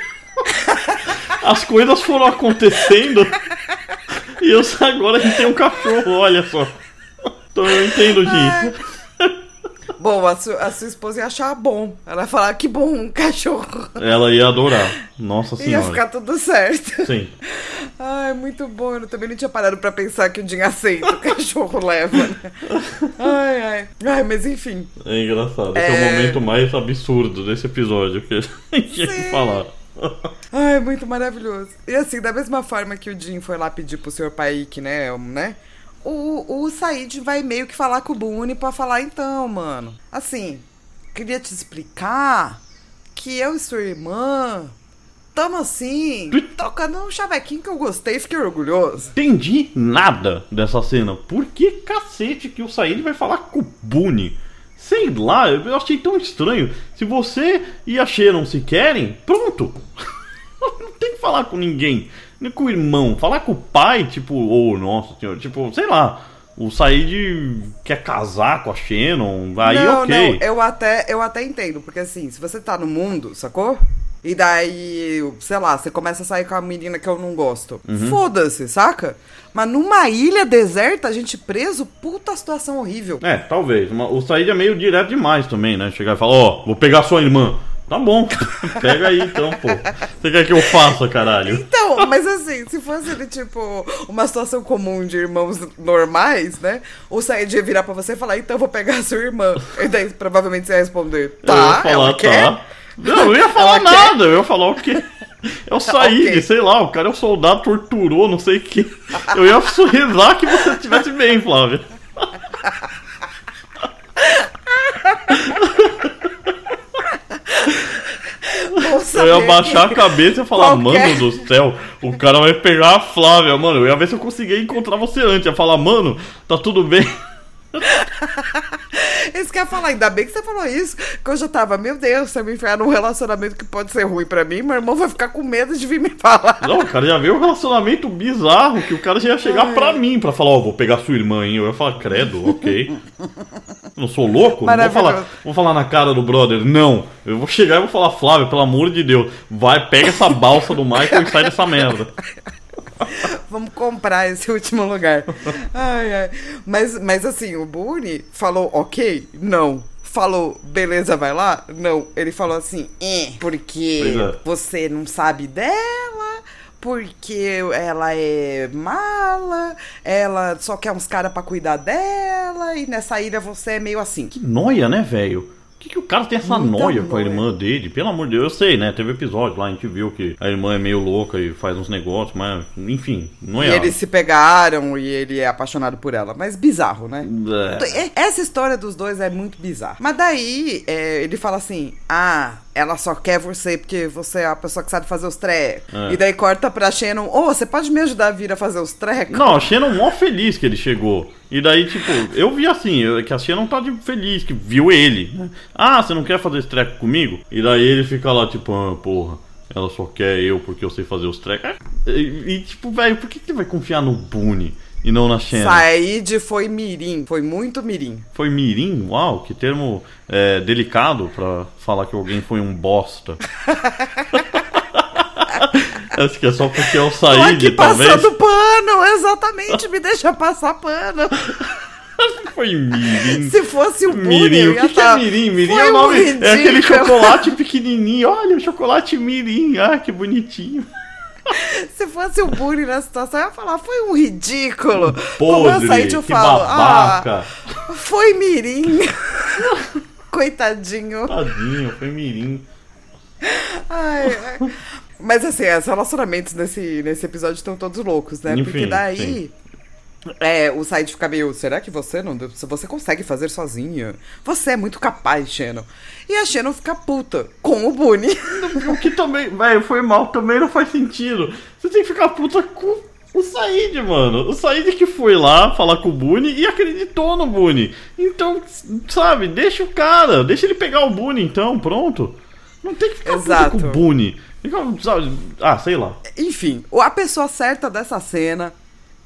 <laughs> As coisas foram acontecendo e eu agora a gente tem um cachorro, olha só. Então eu entendo, Jim. Bom, a, su- a sua esposa ia achar bom. Ela ia falar: Que bom, um cachorro. Ela ia adorar. Nossa <laughs> Ia senhora. ficar tudo certo. Sim. Ai, muito bom. Eu também não tinha parado pra pensar que o Jim aceita, o cachorro leva, né? Ai, ai. Ai, mas enfim. É engraçado. Esse é, o É. momento mais absurdo desse episódio que a gente Sim. falar. Ai, muito maravilhoso. E assim, da mesma forma que o Jim foi lá pedir pro Sr. Paik, né, né? O, o Said vai meio que falar com o Boone pra falar, então, mano. Assim, queria te explicar que eu e sua irmã tamo assim, tocando um chavequinho que eu gostei e fiquei orgulhoso. Entendi nada dessa cena. Por que cacete que o Said vai falar com o Boone? Sei lá, eu achei tão estranho. Se você e a Sharon se querem, pronto. <laughs> Não tem que falar com ninguém. Nem com o irmão. Falar com o pai, tipo, ô, nossa senhora, tipo, sei lá. O Said quer casar com a Shannon, aí não, ok. não, eu até, eu até entendo, porque assim, se você tá no mundo, sacou? E daí, sei lá, você começa a sair com a menina que eu não gosto. Uhum. Foda-se, saca? Mas numa ilha deserta, a gente preso, puta situação horrível. É, talvez. O Said é meio direto demais também, né? Chegar e falar, ó, vou pegar sua irmã. Tá bom, <laughs> pega aí então, pô. Você quer que eu faça, caralho? Então, mas assim, se fosse ele, tipo, uma situação comum de irmãos normais, né? O Said ia virar pra você e falar, então eu vou pegar a sua irmã. E daí provavelmente você ia responder, eu ia tá, falar, ela quer? tá. Não, eu não ia <laughs> falar Ela quer? nada, eu ia falar o quê? É o <laughs> Said, Ok. sei lá, o cara é um soldado, torturou, não sei o quê. Eu ia rezar que você estivesse bem, Flávia. Bom Eu ia baixar a cabeça e falar, Qualquer- mano do céu, o cara vai pegar a Flávia, mano. Eu ia ver se eu conseguia encontrar você antes. Ia falar, mano, tá tudo bem. <laughs> Isso que eu ia falar, ainda bem que você falou isso, que eu já tava, meu Deus, eu me enfiar num relacionamento que pode ser ruim pra mim, meu irmão vai ficar com medo de vir me falar. Não, o cara já veio um relacionamento bizarro que o cara já ia chegar pra mim pra falar, ó, vou pegar sua irmã, hein? Eu ia falar, credo, ok. <laughs> Não sou louco? Não vou falar, vou falar na cara do brother, não. Eu vou chegar e vou falar, Flávio, pelo amor de Deus, vai, pega essa balsa do Michael e sai dessa merda. <laughs> <laughs> Vamos comprar esse último lugar. Ai, ai. Mas, mas assim, o Boone falou ok? Não. Falou, beleza, vai lá? Não. Ele falou assim, é, porque é. você não sabe dela, porque ela é mala, ela só quer uns caras pra cuidar dela, e nessa ilha você é meio assim. Que noia, né, velho? Que, que o cara tem essa Muita noia com a noia. irmã dele? Pelo amor de Deus, eu sei, né? Teve episódio lá, a gente viu que a irmã é meio louca e faz uns negócios, mas, enfim, não E é. eles se pegaram e ele é apaixonado por ela. Mas bizarro, né? É. É, Essa história dos dois é muito bizarra. Mas daí é, ele fala assim: Ah, ela só quer você porque você é a pessoa que sabe fazer os trecos. É. E daí corta pra Shannon: Ô, você pode me ajudar a vir a fazer os trecos? Não, a Shannon mó feliz que ele chegou. E daí, tipo, eu vi assim, que a Shannon tá de feliz, que viu ele. né? Ah, você não quer fazer esse treco comigo? E daí ele fica lá, tipo, ah, porra, ela só quer eu porque eu sei fazer os trecos. E, e, tipo, velho, por que, que ele vai confiar no Boone e não na Shannon? Said foi mirim, foi muito mirim. Foi mirim? Uau, que termo é, delicado pra falar que alguém foi um bosta. <laughs> Acho que é só porque eu Tô aqui saí, talvez. passando pano, exatamente, me deixa passar pano. Foi mirim. Se fosse o Boone, Mirim, o que, que tá- é mirim? Mirim Foi é um nome. É aquele chocolate pequenininho. Olha, o chocolate mirim. Ah, que bonitinho. <laughs> Se fosse o Boone na situação, eu ia falar, foi um ridículo. Como eu Podre, saí de eu falo, babaca. ah, foi mirim. <laughs> Coitadinho. Tadinho, foi mirim. Ai, ai. Mas assim, os relacionamentos nesse, nesse episódio estão todos loucos, né? Enfim, Porque daí. sim. É, o Said fica meio, será que você não se você consegue fazer sozinha? Você é muito capaz, Shannon. E a Shannon fica puta com o Boone. O que também, velho, foi mal, também não faz sentido. Você tem que ficar puta com o Said, mano. O Said que foi lá falar com o Boone e acreditou no Boone. Então, sabe, deixa o cara, deixa ele pegar o Boone então, pronto. Não tem que ficar Exato. puta com o Boone. Ah, sei lá. Enfim, a pessoa certa dessa cena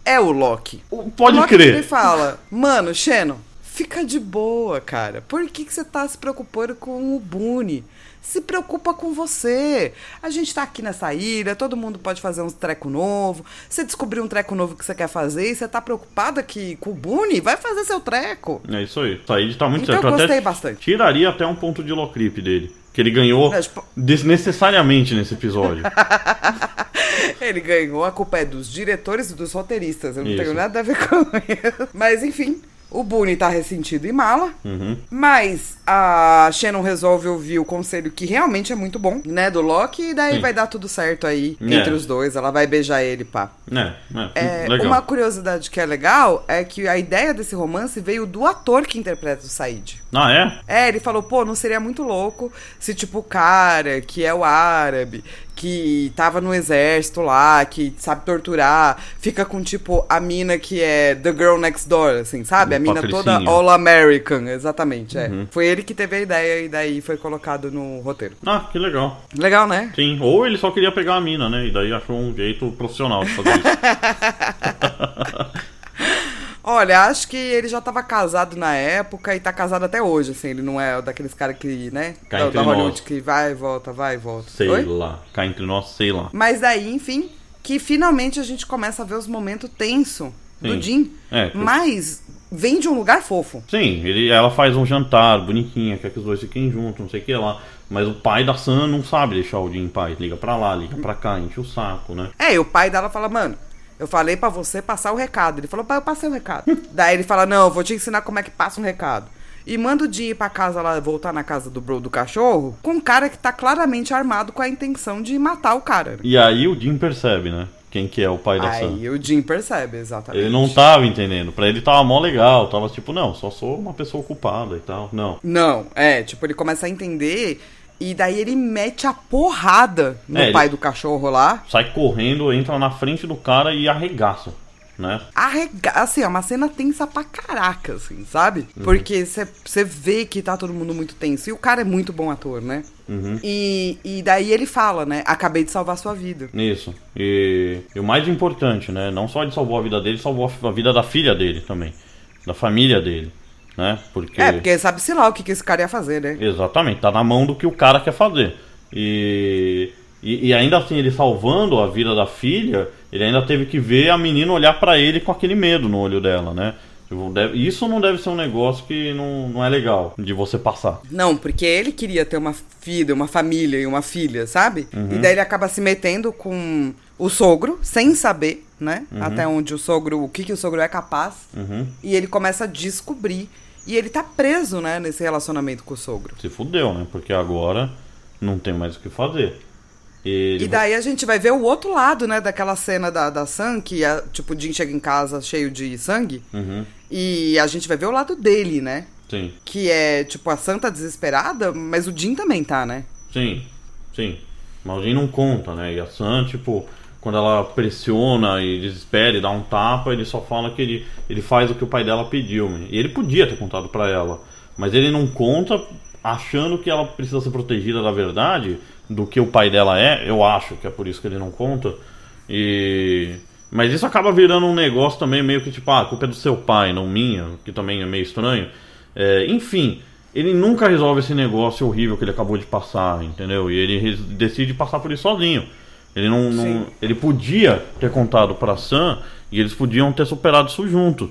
é o Loki. O- Pode o Loki crer. fala, mano, Shannon, fica de boa, cara. Por que, que você tá se preocupando com o Boone? Se preocupa com você. A gente tá aqui nessa ilha, todo mundo pode fazer uns treco novo. Você descobriu um treco novo que você quer fazer e você tá preocupada que, com o Boone? Vai fazer seu treco. É isso aí. O Said tá muito Então certo. eu gostei até bastante. Tiraria até um ponto de locrip dele. Que ele ganhou desnecessariamente nesse episódio. <laughs> Ele ganhou, a culpa é dos diretores e dos roteiristas. Eu não Isso. tenho nada a ver com isso. Mas enfim, o Boone tá ressentido e mala. Uhum. Mas a Shannon resolve ouvir o conselho que realmente é muito bom, né, do Loki, e daí Sim. vai dar tudo certo aí É. entre os dois. Ela vai beijar ele, pá. É, é, É, legal. uma curiosidade que é legal é que a ideia desse romance veio do ator que interpreta o Said. Ah, é? É, ele falou, pô, não seria muito louco se, tipo, o cara que é o árabe, que tava no exército lá, que sabe torturar, fica com, tipo, a mina que é The Girl Next Door, assim, sabe? A mina toda patricinho. All-American, exatamente, é. Uhum. Foi ele que teve a ideia e daí foi colocado no roteiro. Ah, que legal. Legal, né? Sim, ou ele só queria pegar a mina, né? E daí achou um jeito profissional de fazer isso. <laughs> Olha, acho que ele já tava casado na época e tá casado até hoje, assim. Ele não é daqueles caras que, né? Cá Da, entre da Hollywood nós. que vai e volta, vai e volta. sei Oi? lá. Cá entre nós, sei lá. Mas daí, enfim, que finalmente a gente começa a ver os momentos tenso do Sim. Jim. É, que- Mas vem de um lugar fofo. Sim, ele, ela faz um jantar bonitinha, quer que os dois fiquem juntos, não sei o que lá. Mas o pai da Sam não sabe deixar o Jim em paz. Liga pra lá, liga pra cá, enche o saco, né? É, e o pai dela fala, mano, eu falei pra você passar o recado. Ele falou, pai, eu passei o recado. <laughs> daí ele fala, não, eu vou te ensinar como é que passa um recado. E manda o Jim ir pra casa lá, voltar na casa do bro do cachorro, com um cara que tá claramente armado com a intenção de matar o cara. E aí o Jim percebe, né? Quem que é o pai da Sam. Aí o Jim percebe, exatamente. Ele não tava entendendo. Pra ele tava mó legal. Tava tipo, não, só sou uma pessoa ocupada e tal. Não. Não, é, tipo, ele começa a entender e daí ele mete a porrada no É, pai do cachorro lá. Sai correndo, entra na frente do cara e arregaça, né? Arrega... Assim, é uma cena tensa pra caraca, assim, sabe? Uhum. Porque você vê que tá todo mundo muito tenso. E o cara é muito bom ator, né? Uhum. E, e daí ele fala, né? Acabei de salvar sua vida. Isso. E, e o mais importante, né? Não só ele salvou a vida dele, salvou a vida da filha dele também. Da família dele. Né? Porque. É, porque sabe-se lá o que, que esse cara ia fazer, né? Exatamente, tá na mão do que o cara quer fazer. E, e, e ainda assim, ele salvando a vida da filha, ele ainda teve que ver a menina olhar pra ele com aquele medo no olho dela, né? Tipo, isso não deve ser um negócio que não, não é legal de você passar. Não, porque ele queria ter uma filha, uma família e uma filha, sabe? Uhum. E daí ele acaba se metendo com o sogro, sem saber, né? Até onde o sogro, o que, que o sogro é capaz. Uhum. E ele começa a descobrir. E ele tá preso, né, nesse relacionamento com o sogro. Se fudeu, né? Porque agora não tem mais o que fazer. Ele E daí a gente vai ver o outro lado, né, daquela cena da, da Sam, que a, tipo, o Jim chega em casa cheio de sangue. Uhum. E a gente vai ver o lado dele, né? Sim, Que é, tipo, a Sam tá desesperada, mas o Jim também tá, né? sim, sim. Mas o Jim não conta, né? E a Sam, tipo, quando ela pressiona e desespera e dá um tapa, ele só fala que ele, ele faz o que o pai dela pediu. né? E ele podia ter contado pra ela. Mas ele não conta achando que ela precisa ser protegida da verdade, do que o pai dela é. Eu acho que é por isso que ele não conta. E. Mas isso acaba virando um negócio também meio que tipo, ah, a culpa é do seu pai, não minha, que também é meio estranho. É, enfim, ele nunca resolve esse negócio horrível que ele acabou de passar, entendeu? E ele decide passar por isso sozinho. Ele não, não- ele podia ter contado pra Sam e eles podiam ter superado isso junto.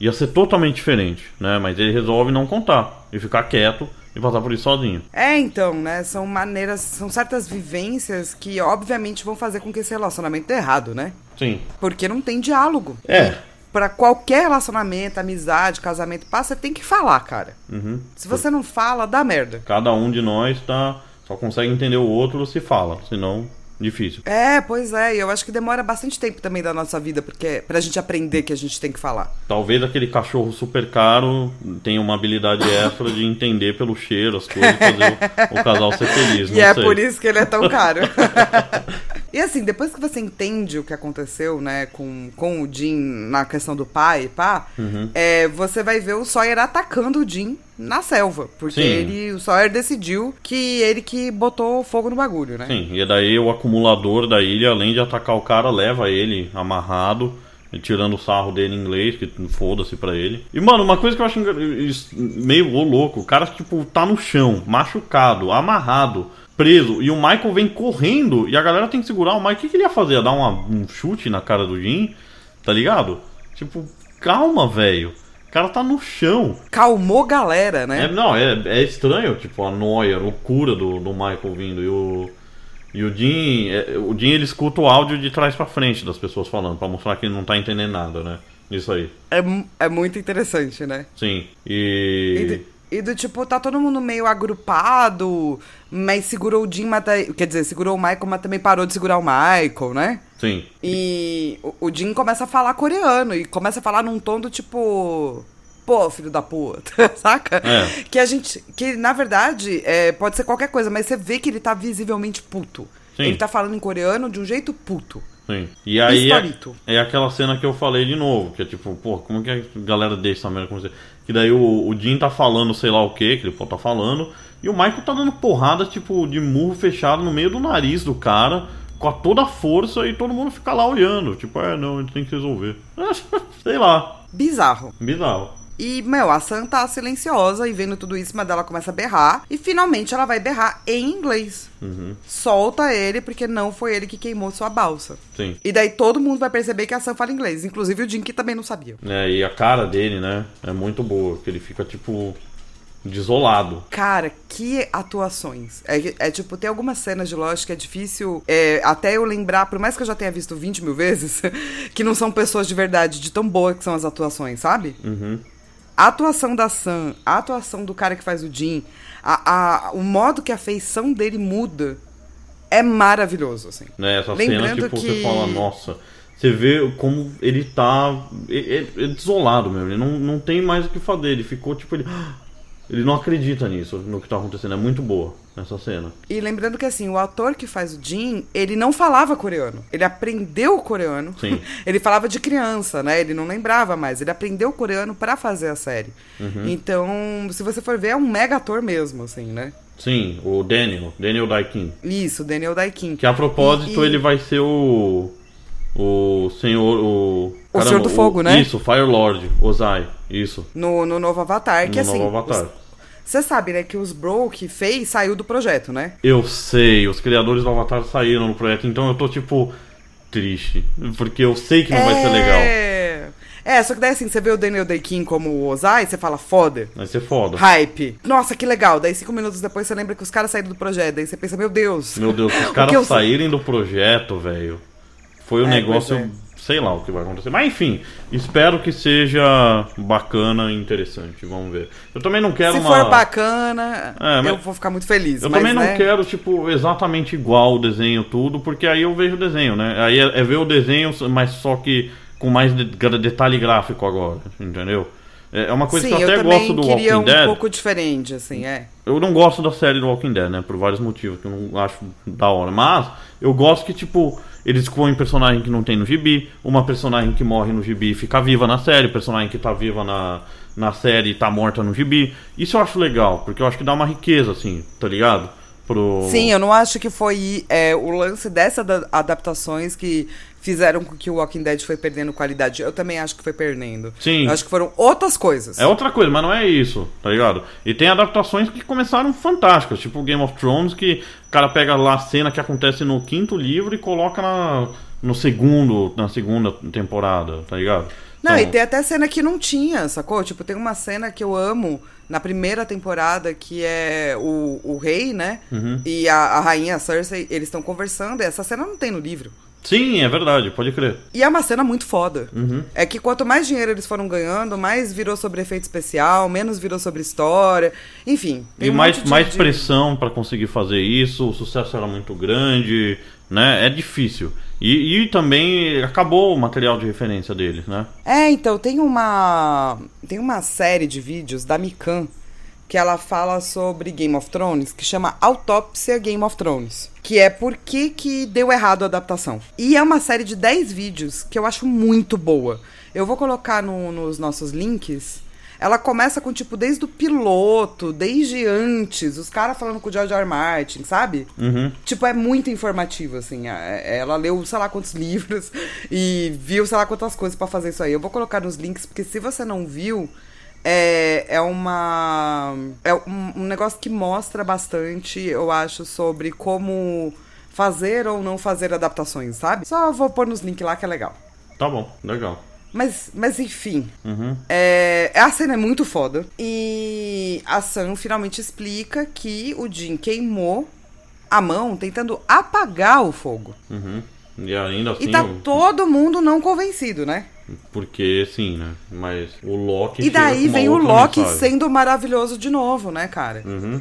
Ia ser totalmente diferente, né? Mas ele resolve não contar e ficar quieto e passar por isso sozinho. É, então, né? São maneiras, são certas vivências que, obviamente, vão fazer com que esse relacionamento dê errado, né? Sim. Porque não tem diálogo. É. Pra qualquer relacionamento, amizade, casamento, pá, você tem que falar, cara. Uhum. Se você não fala, dá merda. Cada um de nós tá só consegue entender o outro se fala, senão difícil. É, pois é, e eu acho que demora bastante tempo também da nossa vida porque pra gente aprender que a gente tem que falar. Talvez aquele cachorro super caro tenha uma habilidade extra de entender pelo cheiro as coisas e fazer o, o casal ser feliz. <laughs> E é sei. por isso que ele é tão caro. <laughs> e assim, depois que você entende o que aconteceu, né, com, com o Jim na questão do pai, pá, Uhum. é, você vai ver o Sawyer atacando o Jim na selva. Porque Sim. ele, o Sawyer decidiu que ele que botou fogo no bagulho, né? Sim, e daí o acumulador da ilha, além de atacar o cara, leva ele amarrado. e Tirando o sarro dele em inglês, que foda-se pra ele. E, mano, uma coisa que eu acho meio louco: o cara, tipo, tá no chão, machucado, amarrado, preso, e o Michael vem correndo, e a galera tem que segurar o Michael. O que, que ele ia fazer? Ia dar uma- um chute na cara do Jim? Tá ligado? Tipo, calma, velho. O cara tá no chão. Calmou galera, É, né? não, é, é estranho, tipo, a noia, a loucura do, do Michael vindo. E o, e o Jim, é, o Jim ele escuta o áudio de trás pra frente das pessoas falando, pra mostrar que ele não tá entendendo nada, né? Isso aí. É, é muito interessante, né? Sim. E E. e do tipo, tá todo mundo meio agrupado, mas segurou o Jim, mas tá- quer dizer, segurou o Michael, mas também parou de segurar o Michael, né? Sim. E o, o Jim começa a falar coreano e começa a falar num tom do tipo. Pô, filho da puta, <laughs> saca? É. Que a gente. Que na verdade é, pode ser qualquer coisa, mas você vê que ele tá visivelmente puto. Sim. Ele tá falando em coreano de um jeito puto. Sim. E aí é, é aquela cena que eu falei de novo, que é tipo, pô, como que a galera deixa essa merda acontecer? Que daí o, o Jim tá falando sei lá o que, que ele pode tá falando, e o Michael tá dando porrada, tipo, de murro fechado no meio do nariz do cara, com a toda a força, e todo mundo fica lá olhando. Tipo, é, não, a gente tem que resolver. <laughs> sei lá, Bizarro. bizarro. E, meu, a Sam tá silenciosa e vendo tudo isso, mas ela começa a berrar. E finalmente ela vai berrar em inglês. Uhum. Solta ele, porque não foi ele que queimou sua balsa. Sim. E daí todo mundo vai perceber que a Sam fala inglês. Inclusive o Jim, que também não sabia. É, e a cara dele, né, é muito boa, que ele fica, tipo, desolado. Cara, que atuações. É, é tipo, tem algumas cenas de Lost que é difícil é, até eu lembrar, por mais que eu já tenha visto 20 mil vezes, <laughs> que não são pessoas de verdade, de tão boa que são as atuações, sabe? Uhum. A atuação da Sam, a atuação do cara que faz o Jim, a, a- o modo que a feição dele muda é maravilhoso, assim. Né, essa Lembrando cena, tipo, que- você fala, nossa, você vê como ele tá é, é- é desolado mesmo, ele não, não tem mais o que fazer, ele ficou, tipo, ele, <gasps> ele não acredita nisso, no que tá acontecendo, é muito boa essa cena. E lembrando que, assim, o ator que faz o Jim, ele não falava coreano. Ele aprendeu o coreano. Sim. <laughs> ele falava de criança, né? Ele não lembrava mais. Ele aprendeu o coreano pra fazer a série. Uhum. Então, se você for ver, é um mega ator mesmo, assim, né? Sim, o Daniel, Daniel Daikin, Isso, Daniel Daikin. que a propósito E- e- ele vai ser o o senhor, o... O Senhor do Fogo, né? Isso, Fire Lord, Ozai, isso, No, no novo Avatar, que no assim. novo Avatar. Você sabe, né, que os Bro que fez saiu do projeto, né? Eu sei, os criadores do Avatar saíram no projeto, então eu tô, tipo, triste, porque eu sei que não vai ser legal. É. É, só que daí assim, você vê o Daniel Day-Kim como o Ozai, você fala, foda. Vai ser foda. Hype. Nossa, que legal. Daí cinco minutos depois você lembra que os caras saíram do projeto. Daí você pensa, meu Deus. Meu Deus, se os <laughs> caras eu- saírem do projeto, velho. Foi um É, negócio. Sei lá o que vai acontecer. Mas enfim, espero que seja bacana e interessante. Vamos ver. Eu também não quero Se uma. for bacana, É, eu vou ficar muito feliz. Eu mas, também não né, quero, tipo, exatamente igual o desenho, tudo, porque aí eu vejo o desenho, né? Aí é, é ver o desenho, mas só que com mais de- detalhe gráfico agora, entendeu? É é uma coisa Sim, que eu eu até também gosto do queria Walking um Dead. pouco diferente, assim, é. Eu não gosto da série do Walking Dead, né? Por vários motivos, que eu não acho da hora. Mas eu gosto que, tipo, eles excluem personagem que não tem no gibi, uma personagem que morre no gibi fica viva na série, personagem que tá viva na, na série e tá morta no gibi. Isso eu acho legal, porque eu acho que dá uma riqueza, assim, tá ligado? Pro... Sim, eu não acho que foi é, o lance dessas da- adaptações que fizeram com que o Walking Dead foi perdendo qualidade. Eu também acho que foi perdendo. Sim. Eu acho que foram outras coisas. É outra coisa, mas não é isso, tá ligado? E tem adaptações que começaram fantásticas, tipo Game of Thrones, que o cara pega lá a cena que acontece no quinto livro e coloca na, no segundo, na segunda temporada, tá ligado? Não, Então, e tem até cena que não tinha, sacou? Tipo, tem uma cena que eu amo na primeira temporada, que é o, o rei, né? Uhum. E a, a rainha Cersei, eles estão conversando, e essa cena não tem no livro. Sim, é verdade, pode crer. E é uma cena muito foda. Uhum. É que quanto mais dinheiro eles foram ganhando, mais virou sobre efeito especial, menos virou sobre história. Enfim. E um mais, de- mais de- pressão pra conseguir fazer isso, o sucesso era muito grande, né? É difícil. E, e também acabou o material de referência deles, né? É, então, tem uma. Tem uma série de vídeos da Mikan que ela fala sobre Game of Thrones, que chama Autópsia Game of Thrones. Que é por que, que deu errado a adaptação. E é uma série de 10 vídeos que eu acho muito boa. Eu vou colocar no- nos nossos links. Ela começa com, tipo, desde o piloto, desde antes, os caras falando com o George R. R. Martin, sabe? Uhum. Tipo, é muito informativo, assim. É- Ela leu sei lá quantos <laughs> livros e viu sei lá quantas coisas pra fazer isso aí. Eu vou colocar nos links, porque se você não viu, é, é uma. É um, um negócio que mostra bastante, eu acho, sobre como fazer ou não fazer adaptações, sabe? Só vou pôr nos links lá que é legal. Tá bom, legal. Mas, mas enfim, Uhum. é, a cena é muito foda. E a Sam finalmente explica que o Jim queimou a mão tentando apagar o fogo. Uhum. E ainda assim, e tá o- todo mundo não convencido, né? Porque sim, né? Mas o Loki. E daí vem o Loki mensagem. sendo maravilhoso de novo, né, cara? Uhum.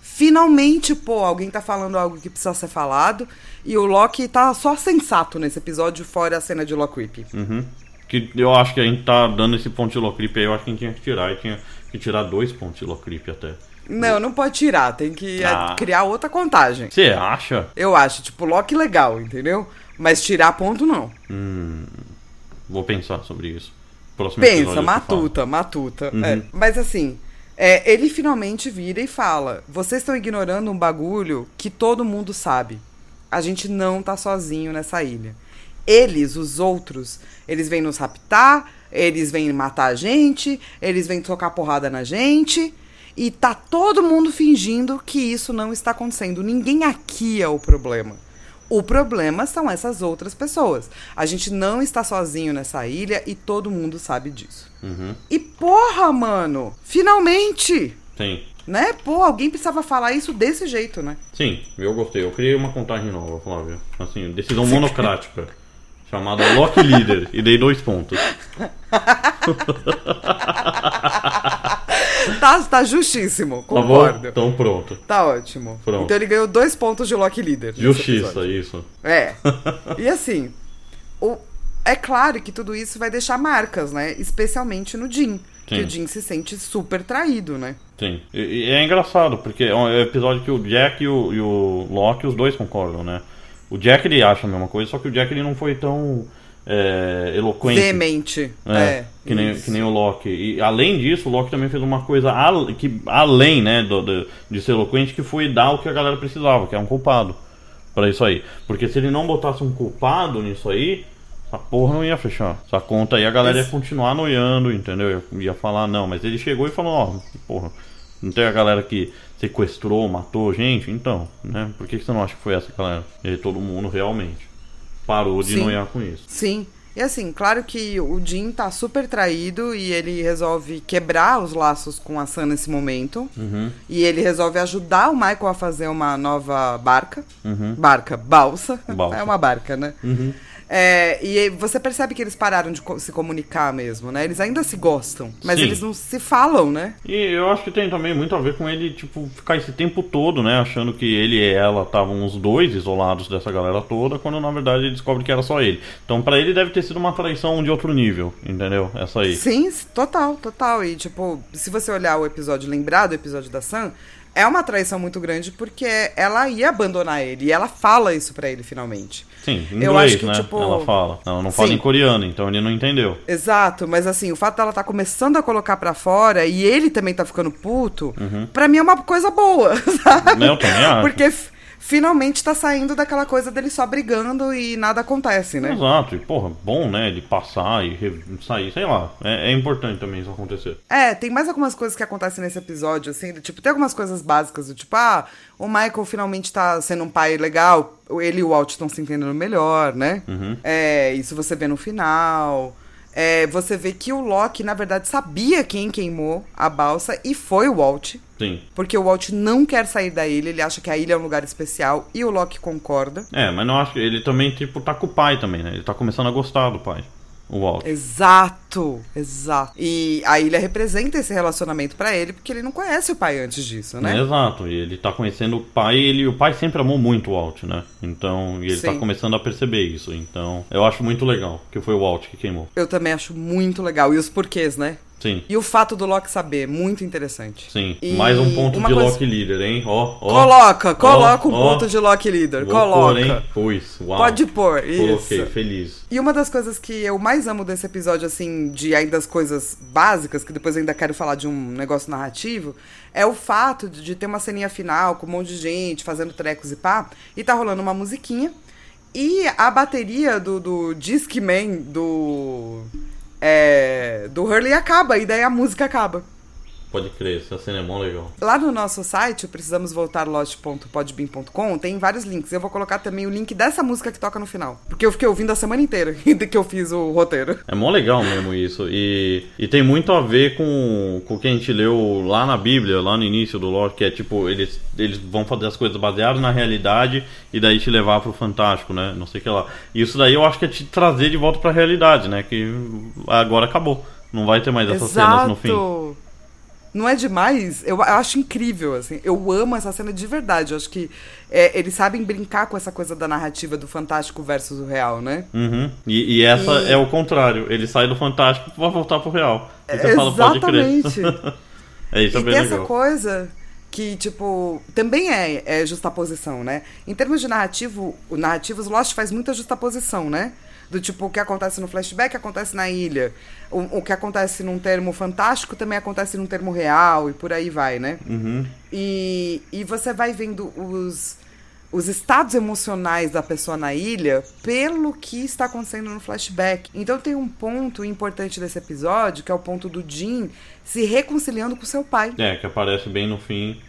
Finalmente, pô, alguém tá falando algo que precisa ser falado. E o Loki tá só sensato nesse episódio, fora a cena de Loki Creepy. Uhum. Que eu acho que a gente tá dando esse ponto de Locrip aí, eu acho que a gente tinha que tirar. E tinha que tirar dois pontos de Locrip até. Não, não pode tirar, tem que é, Ah. criar outra contagem. Você acha? Eu acho, tipo, Loki legal, entendeu? Mas tirar ponto não. Vou pensar sobre isso. Próximo Pensa, matuta, matuta. Uhum. É. Mas assim, é, ele finalmente vira e fala: vocês estão ignorando um bagulho que todo mundo sabe. A gente não tá sozinho nessa ilha. Eles, os outros, eles vêm nos raptar, eles vêm matar a gente, eles vêm tocar porrada na gente. E tá todo mundo fingindo que isso não está acontecendo. Ninguém aqui é o problema. O problema são essas outras pessoas. A gente não está sozinho nessa ilha e todo mundo sabe disso. Uhum. E porra, mano! Finalmente! Sim. Né? Pô, alguém precisava falar isso desse jeito, né? Sim, eu gostei. Eu criei uma contagem nova, Flávio. Assim, decisão monocrática. chamada Loki Leader. E dei dois pontos. <laughs> Tá, tá justíssimo, Tá concordo. Então pronto. Tá ótimo. Pronto. Então ele ganhou dois pontos de Loki nesse Justiça, isso. É. <laughs> E assim, o, é claro que tudo isso vai deixar marcas, né? Especialmente no Jim. Que Sim. o Jim se sente super traído, né? Sim. E, e é engraçado, porque é um episódio que o Jack e o, e o Loki, os dois concordam, né? O Jack ele acha a mesma coisa, só que o Jack ele não foi tão é, eloquente. Veemente. É, É. que, nem, que nem o Loki. E além disso, o Loki também fez uma coisa al- que, além né, do, do- de ser eloquente, que foi dar o que a galera precisava, que é um culpado pra isso aí. Porque se ele não botasse um culpado nisso aí, essa porra não ia fechar. Essa conta aí a galera ia continuar noiando, entendeu? Ia, falar, não, mas ele chegou e falou, ó, porra, não tem a galera que sequestrou, matou gente? Então, né? Por que, que você não acha que foi essa galera? E todo mundo realmente parou de Sim. noiar com isso. Sim. E assim, claro que o Jim tá super traído e ele resolve quebrar os laços com a Sam nesse momento. Uhum, E ele resolve ajudar o Michael a fazer uma nova barca. uhum, Barca, balsa. Balsa. É uma barca, né? uhum. É, e você percebe que eles pararam de se comunicar mesmo, né? Eles ainda se gostam, mas Sim. eles não se falam, né? E eu acho que tem também muito a ver com ele, tipo, ficar esse tempo todo, né? Achando que ele e ela estavam os dois isolados dessa galera toda, quando na verdade ele descobre que era só ele. Então pra ele deve ter sido uma traição de outro nível, entendeu? Essa aí. Sim, total, total. E, tipo, se você olhar o episódio, lembrar do episódio da Sam, é uma traição muito grande porque ela ia abandonar ele. E ela fala isso pra ele finalmente. Sim, em Eu inglês, acho que, né? tipo- Ela fala. Ela não fala Sim. em coreano, então ele não entendeu. Exato, mas assim, o fato dela tá começando a colocar pra fora e ele também tá ficando puto, Uhum. pra mim é uma coisa boa, <laughs> sabe? Eu também acho. Porque finalmente tá saindo daquela coisa dele só brigando e nada acontece, né? Exato, e porra, bom, né? Ele passar e re- sair, sei lá. É, é importante também isso acontecer. É, tem mais algumas coisas que acontecem nesse episódio, assim, do tipo, tem algumas coisas básicas, do tipo, ah, o Michael finalmente tá sendo um pai legal, ele e o Walt estão se entendendo melhor, né? Uhum. É, isso você vê no final. É, você vê que o Loki, na verdade, sabia quem queimou a balsa e foi o Walt. Sim. Porque o Walt não quer sair da ilha, ele acha que a ilha é um lugar especial e o Loki concorda. É, mas não acho que ele também, tipo, tá com o pai também, né? Ele tá começando a gostar do pai. O Walt. Exato, exato. E a ilha representa esse relacionamento pra ele, porque ele não conhece o pai antes disso, né? Exato, e ele tá conhecendo o pai, e ele, o pai sempre amou muito o Walt, né? Então, e ele tá Sim. começando a perceber isso. Então, eu acho muito legal que foi o Walt que queimou. Eu também acho muito legal. E os porquês, né? Sim, E o fato do Loki saber, muito interessante. sim. E Mais um ponto de coisa- Loki líder, hein? Ó, ó. Coloca, coloca ó, um ó. ponto de Loki líder. Vou coloca. pôr, hein? Pus, uau. Pode pôr, Coloquei, isso. feliz. E uma das coisas que eu mais amo desse episódio, assim, de ainda as coisas básicas, que depois eu ainda quero falar de um negócio narrativo, é o fato de, de ter uma ceninha final com um monte de gente fazendo trecos e pá, e tá rolando uma musiquinha. E a bateria do, do Discman do. É, do Hurley acaba, e daí a música acaba. Pode crer, essa cena é mó legal. Lá no nosso site, o precisamos voltar lost.podbean.com, tem vários links. Eu vou colocar também o link dessa música que toca no final. Porque eu fiquei ouvindo a semana inteira <laughs> que eu fiz o roteiro. É mó legal mesmo isso. E, e tem muito a ver com, com o que a gente leu lá na Bíblia, lá no início do Loki, que é tipo, eles, eles vão fazer as coisas baseadas na realidade e daí te levar pro fantástico, né? Não sei o que lá. E isso daí eu acho que é te trazer de volta pra realidade, né? Que agora acabou. Não vai ter mais essas cenas no fim. Não é demais? Eu, acho incrível, assim. Eu amo essa cena de verdade. Eu acho que é, eles sabem brincar com essa coisa da narrativa do fantástico versus o real, né? Uhum. E, e essa E- é o contrário. Ele sai do fantástico pra voltar pro real. E você fala, pode crer. Exatamente. <laughs> é isso, é e bem tem legal. essa coisa que, tipo, também é, é justaposição, né? Em termos de narrativo, o narrativos, Lost faz muita justaposição, né? Do tipo, o que acontece no flashback acontece na ilha. O, o que acontece num termo fantástico também acontece num termo real e por aí vai, né? Uhum. E, e você vai vendo os, os estados emocionais da pessoa na ilha pelo que está acontecendo no flashback. Então tem um ponto importante desse episódio, que é o ponto do Jim se reconciliando com seu pai. É, que aparece bem no fim.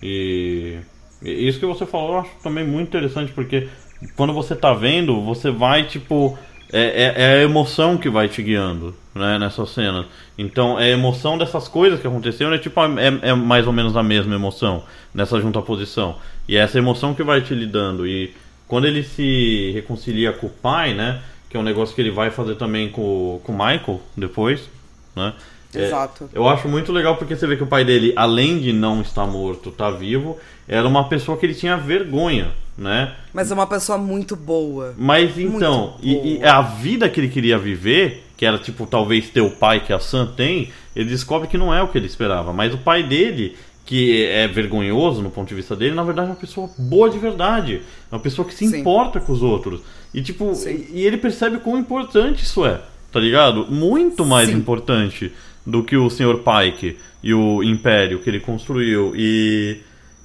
E, e isso que você falou eu acho também muito interessante, porque quando você tá vendo, você vai, tipo. É, é, é a emoção que vai te guiando, né, nessas cenas. Então, é a emoção dessas coisas que aconteceram, é tipo, é, é mais ou menos a mesma emoção nessa junta posição. E é essa emoção que vai te lidando. E quando ele se reconcilia com o pai, né, que é um negócio que ele vai fazer também com, com o Michael depois, né. É, Exato. eu acho muito legal porque você vê que o pai dele, além de não estar morto, tá vivo, era uma pessoa que ele tinha vergonha, né? Mas é uma pessoa muito boa. Mas então, Muito e, e boa. a vida que ele queria viver, que era tipo talvez ter o pai que a Sam tem, ele descobre que não é o que ele esperava. Mas o pai dele, que é vergonhoso no ponto de vista dele, na verdade é uma pessoa boa de verdade. É uma pessoa que se Sim. importa com os outros. E tipo, Sim. e ele percebe quão importante isso é, tá ligado? Muito mais Sim. importante do que o Sr. Pike e o Império que ele construiu. E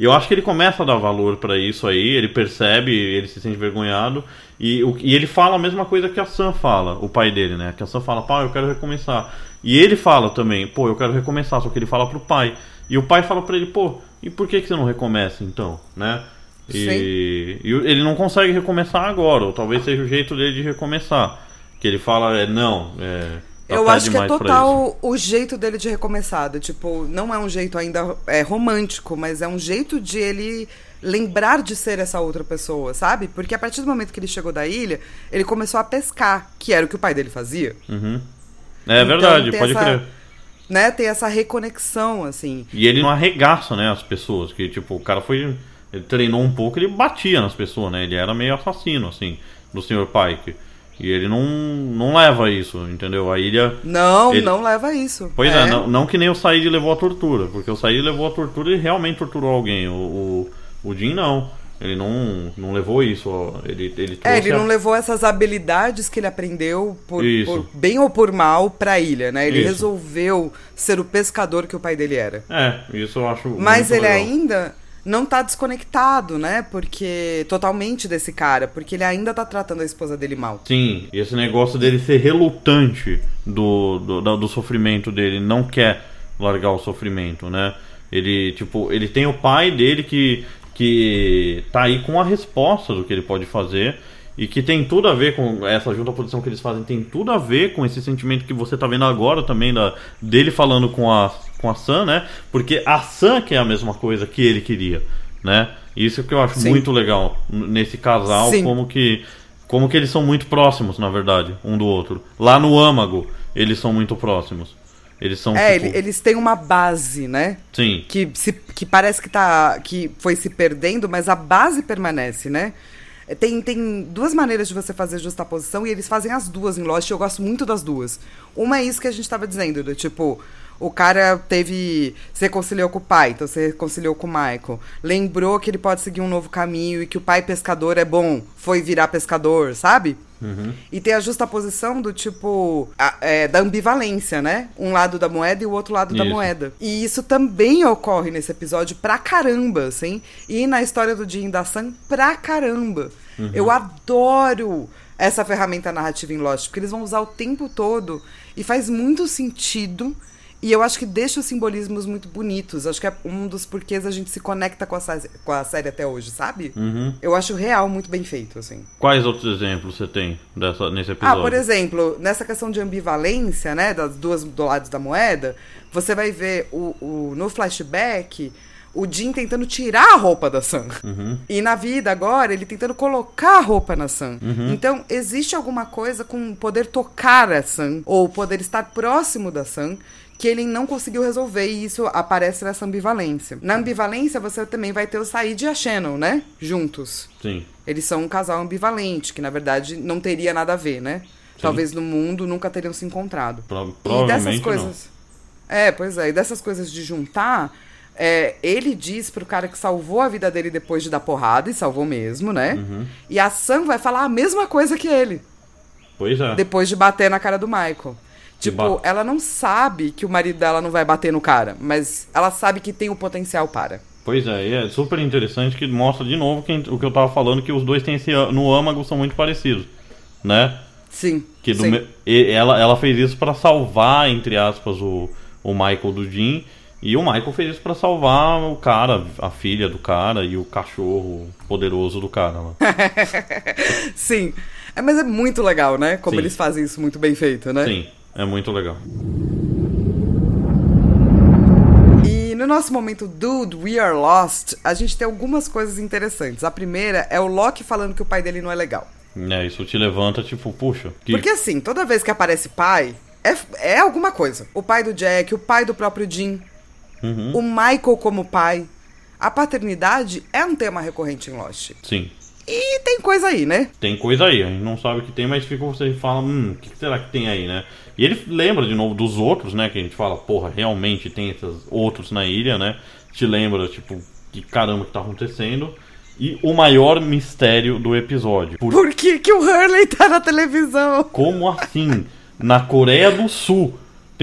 eu acho que ele começa a dar valor pra isso aí, ele percebe, ele se sente vergonhado. E, o- e ele fala a mesma coisa que a Sam fala, o pai dele, né? Que a Sam fala, pai, eu quero recomeçar. E ele fala também, pô, eu quero recomeçar, só que ele fala pro pai. E o pai fala pra ele, pô, e por que, que você não recomeça então, né? E, e ele não consegue recomeçar agora, ou talvez seja o jeito dele de recomeçar. Que ele fala, é, não, é. Eu acho que é total o jeito dele de recomeçar. do Tipo, não é um jeito ainda é, romântico, mas é um jeito de ele lembrar de ser essa outra pessoa, sabe? Porque a partir do momento que ele chegou da ilha, ele começou a pescar, que era o que o pai dele fazia. Uhum. É Então, verdade, pode essa- crer. Né? Tem essa reconexão, assim. E ele não arregaça, né, as pessoas. Que, tipo, o cara foi. Ele treinou um pouco, ele batia nas pessoas, né? Ele era meio assassino, assim, do Sr. Pike. E ele não, não leva isso, entendeu? A ilha. Não, Ele- não leva isso. Pois é, não, não que nem o Said levou a tortura, porque o Said levou a tortura e realmente torturou alguém. O, o, o Jim não. Ele não, não levou isso. ó. Ele, ele É, ele a- não levou essas habilidades que ele aprendeu, por, por bem ou por mal, pra ilha, né? Ele Isso. resolveu ser o pescador que o pai dele era. É, isso eu acho. Mas ele legal. ainda não tá desconectado, né? Porque. Totalmente desse cara. Porque ele ainda tá tratando a esposa dele mal. Sim, esse negócio dele ser relutante do, do, do sofrimento dele, não quer largar o sofrimento, né? Ele, tipo, ele tem o pai dele que, que tá aí com a resposta do que ele pode fazer. E que tem tudo a ver com essa junta posição que eles fazem, tem tudo a ver com esse sentimento que você tá vendo agora também da, dele falando com a, com a Sam, né? Porque a Sam que é a mesma coisa que ele queria, né? Isso que eu acho Sim. muito legal nesse casal, Sim. como que como que eles são muito próximos, na verdade, um do outro. Lá no âmago, eles são muito próximos. Eles são É, tipo, ele- eles têm uma base, né? sim, que, se, que parece que, tá, que foi se perdendo, mas a base permanece, né? É, Tem, tem duas maneiras de você fazer justaposição e eles fazem as duas em Lost. e Eu gosto muito das duas. Uma é isso que a gente estava dizendo, do tipo, o cara teve. Se reconciliou com o pai, então se reconciliou com o Michael. Lembrou que ele pode seguir um novo caminho e que o pai pescador é bom, foi virar pescador, sabe? E tem a justaposição do tipo. a- é, da ambivalência, né? Um lado da moeda e o outro lado da Isso. moeda. E isso também ocorre nesse episódio pra caramba, assim. E na história do Jim e da Sam, pra caramba. Eu adoro essa ferramenta narrativa em Lost, porque eles vão usar o tempo todo e faz muito sentido. E eu acho que deixa os simbolismos muito bonitos. Acho que é um dos porquês a gente se conecta com a, com a série até hoje, sabe? Uhum. Eu acho real muito bem feito, assim. Quais outros exemplos você tem dessa, nesse episódio? Ah, por exemplo, nessa questão de ambivalência, né, das duas do lados da moeda, você vai ver o, o- no flashback o Jim tentando tirar a roupa da Sam. E na vida agora, ele tentando colocar a roupa na Sam. Então, existe alguma coisa com poder tocar a Sam, ou poder estar próximo da Sam, que ele não conseguiu resolver, e isso aparece nessa ambivalência. Na ambivalência, você também vai ter o Said e a Shannon, né? Juntos. Sim. Eles são um casal ambivalente, que na verdade não teria nada a ver, né? Talvez no mundo nunca teriam se encontrado. Pro- E dessas provavelmente coisas. É, pois é, e dessas coisas de juntar, é, ele diz pro cara que salvou a vida dele depois de dar porrada, e salvou mesmo, né? Uhum. E a Sam vai falar a mesma coisa que ele, Pois é. depois de bater na cara do Michael. Tipo, ela não sabe que o marido dela não vai bater no cara, mas ela sabe que tem o potencial para. Pois é, e é super interessante que mostra de novo que, o que eu tava falando, que os dois têm esse, no âmago são muito parecidos, né? Sim. Que sim. me- e- ela, ela fez isso pra salvar, entre aspas, o, o Michael do Jim. E o Michael fez isso pra salvar o cara, a filha do cara e o cachorro poderoso do cara lá. <laughs> Sim. É, mas é muito legal, né? Como Sim. eles fazem isso muito bem feito, né? Sim, é muito legal. E no nosso momento Dude, We Are Lost, a gente tem algumas coisas interessantes. A primeira é o Loki falando que o pai dele não é legal. É, isso te levanta, tipo, puxa. Que... Porque assim, toda vez que aparece pai, é, é alguma coisa. O pai do Jack, o pai do próprio Jim, Uhum. o Michael como pai. A paternidade é um tema recorrente em Lost. Sim. E tem coisa aí, né? Tem coisa aí, a gente não sabe o que tem, mas fica você e fala, hum, o que que será que tem aí, né? E ele lembra de novo dos outros, né? Que a gente fala, porra, realmente tem esses outros na ilha, né? Te lembra, tipo, que caramba que tá acontecendo. E o maior mistério do episódio. Por Por que, que o Hurley tá na televisão? como assim? Na Coreia do Sul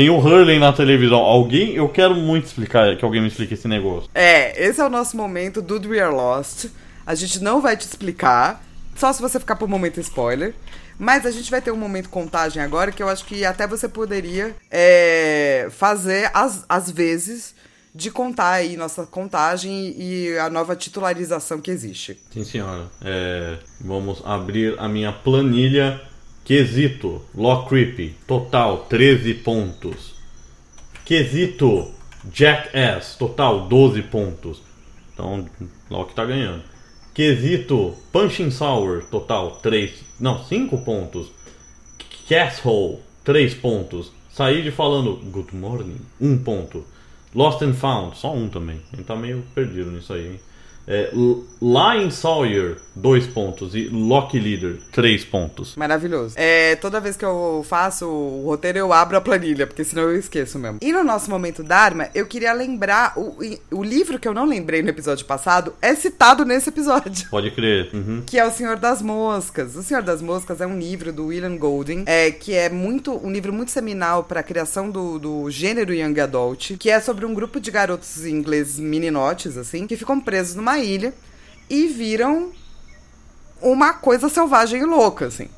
tem o Hurley na televisão. Alguém, eu quero muito explicar, que alguém me explique esse negócio. É, esse é o nosso momento, Dude We Are Lost. A gente não vai te explicar, só se você ficar por momento spoiler. Mas a gente vai ter um momento contagem agora que eu acho que até você poderia é, fazer as, as vezes de contar aí nossa contagem e a nova titularização que existe. Sim, senhora. É, vamos abrir a minha planilha. Quesito, Law Creepy, total 13 pontos. Quesito, Jackass, total 12 pontos. Então, Loki tá ganhando. Quesito, Punching Sour, total 3, não, 5 pontos. Casshole, 3 pontos. Said falando Good Morning, 1 ponto. Lost and Found, só um também. Gente tá meio perdido nisso aí, hein? É, Sawyer, 2 pontos. E Loki Leader, 3 pontos. Maravilhoso. É, toda vez que eu faço o roteiro, eu abro a planilha, porque senão eu esqueço mesmo. E no nosso momento Dharma, eu queria lembrar. O, o livro que eu não lembrei no episódio passado é citado nesse episódio. Pode crer. Uhum. Que é O Senhor das Moscas. O Senhor das Moscas é um livro do William Golding, é, que é muito um livro muito seminal para a criação do, do gênero Young Adult, que é sobre um grupo de garotos ingleses meninotes, assim, que ficam presos numa ilha e viram uma coisa selvagem e louca, assim.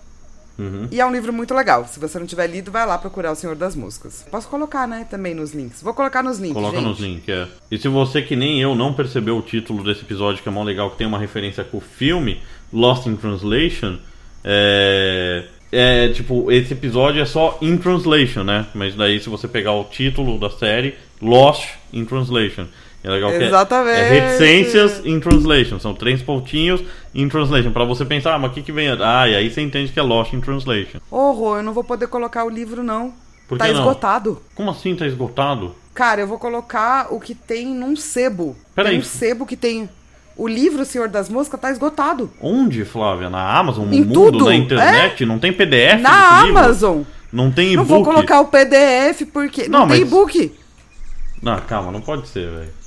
Uhum. E é um livro muito legal. Se você não tiver lido, vai lá procurar O Senhor das Moscas. Posso colocar, né, também nos links. Vou colocar nos links, Coloca gente. nos links, é. E se você que nem eu não percebeu o título desse episódio, que é mó legal, que tem uma referência com o filme Lost in Translation, É, é, tipo, esse episódio é só in translation, né? Mas daí se você pegar o título da série, Lost in Translation. É legal que é- Exatamente. é, reticências in translation. São três pontinhos in translation. Pra você pensar, ah, mas o que que vem? Ah, e aí você entende que é Lost in Translation. Ô, Rô, eu não vou poder colocar o livro, não. Por tá não? esgotado. Como assim tá esgotado? Cara, eu vou colocar o que tem num sebo. Peraí. Tem um sebo que tem. O livro Senhor das Moscas tá esgotado. Onde, Flávia? Na Amazon? No Em mundo? tudo, Na internet? Não tem PDF Na desse livro? Amazon. Não tem Não e-book? vou colocar o PDF porque. Não, Não, tem mas- e-book. Não, calma, não pode ser, velho.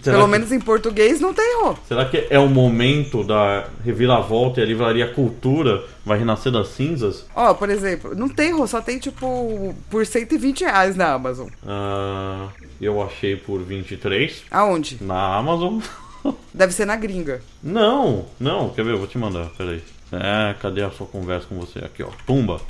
Será Pelo que- menos em português não tem, Rô. Será que é o momento da reviravolta e a livraria Cultura vai renascer das cinzas? Ó, por exemplo, não tem, Rô, só tem tipo por 120 reais na Amazon. Ah, eu achei por 23 Aonde? na Amazon. <laughs> Deve ser na gringa. Não, não, quer ver? Eu vou te mandar, peraí. É, cadê a sua conversa com você? Aqui, ó. Tumba.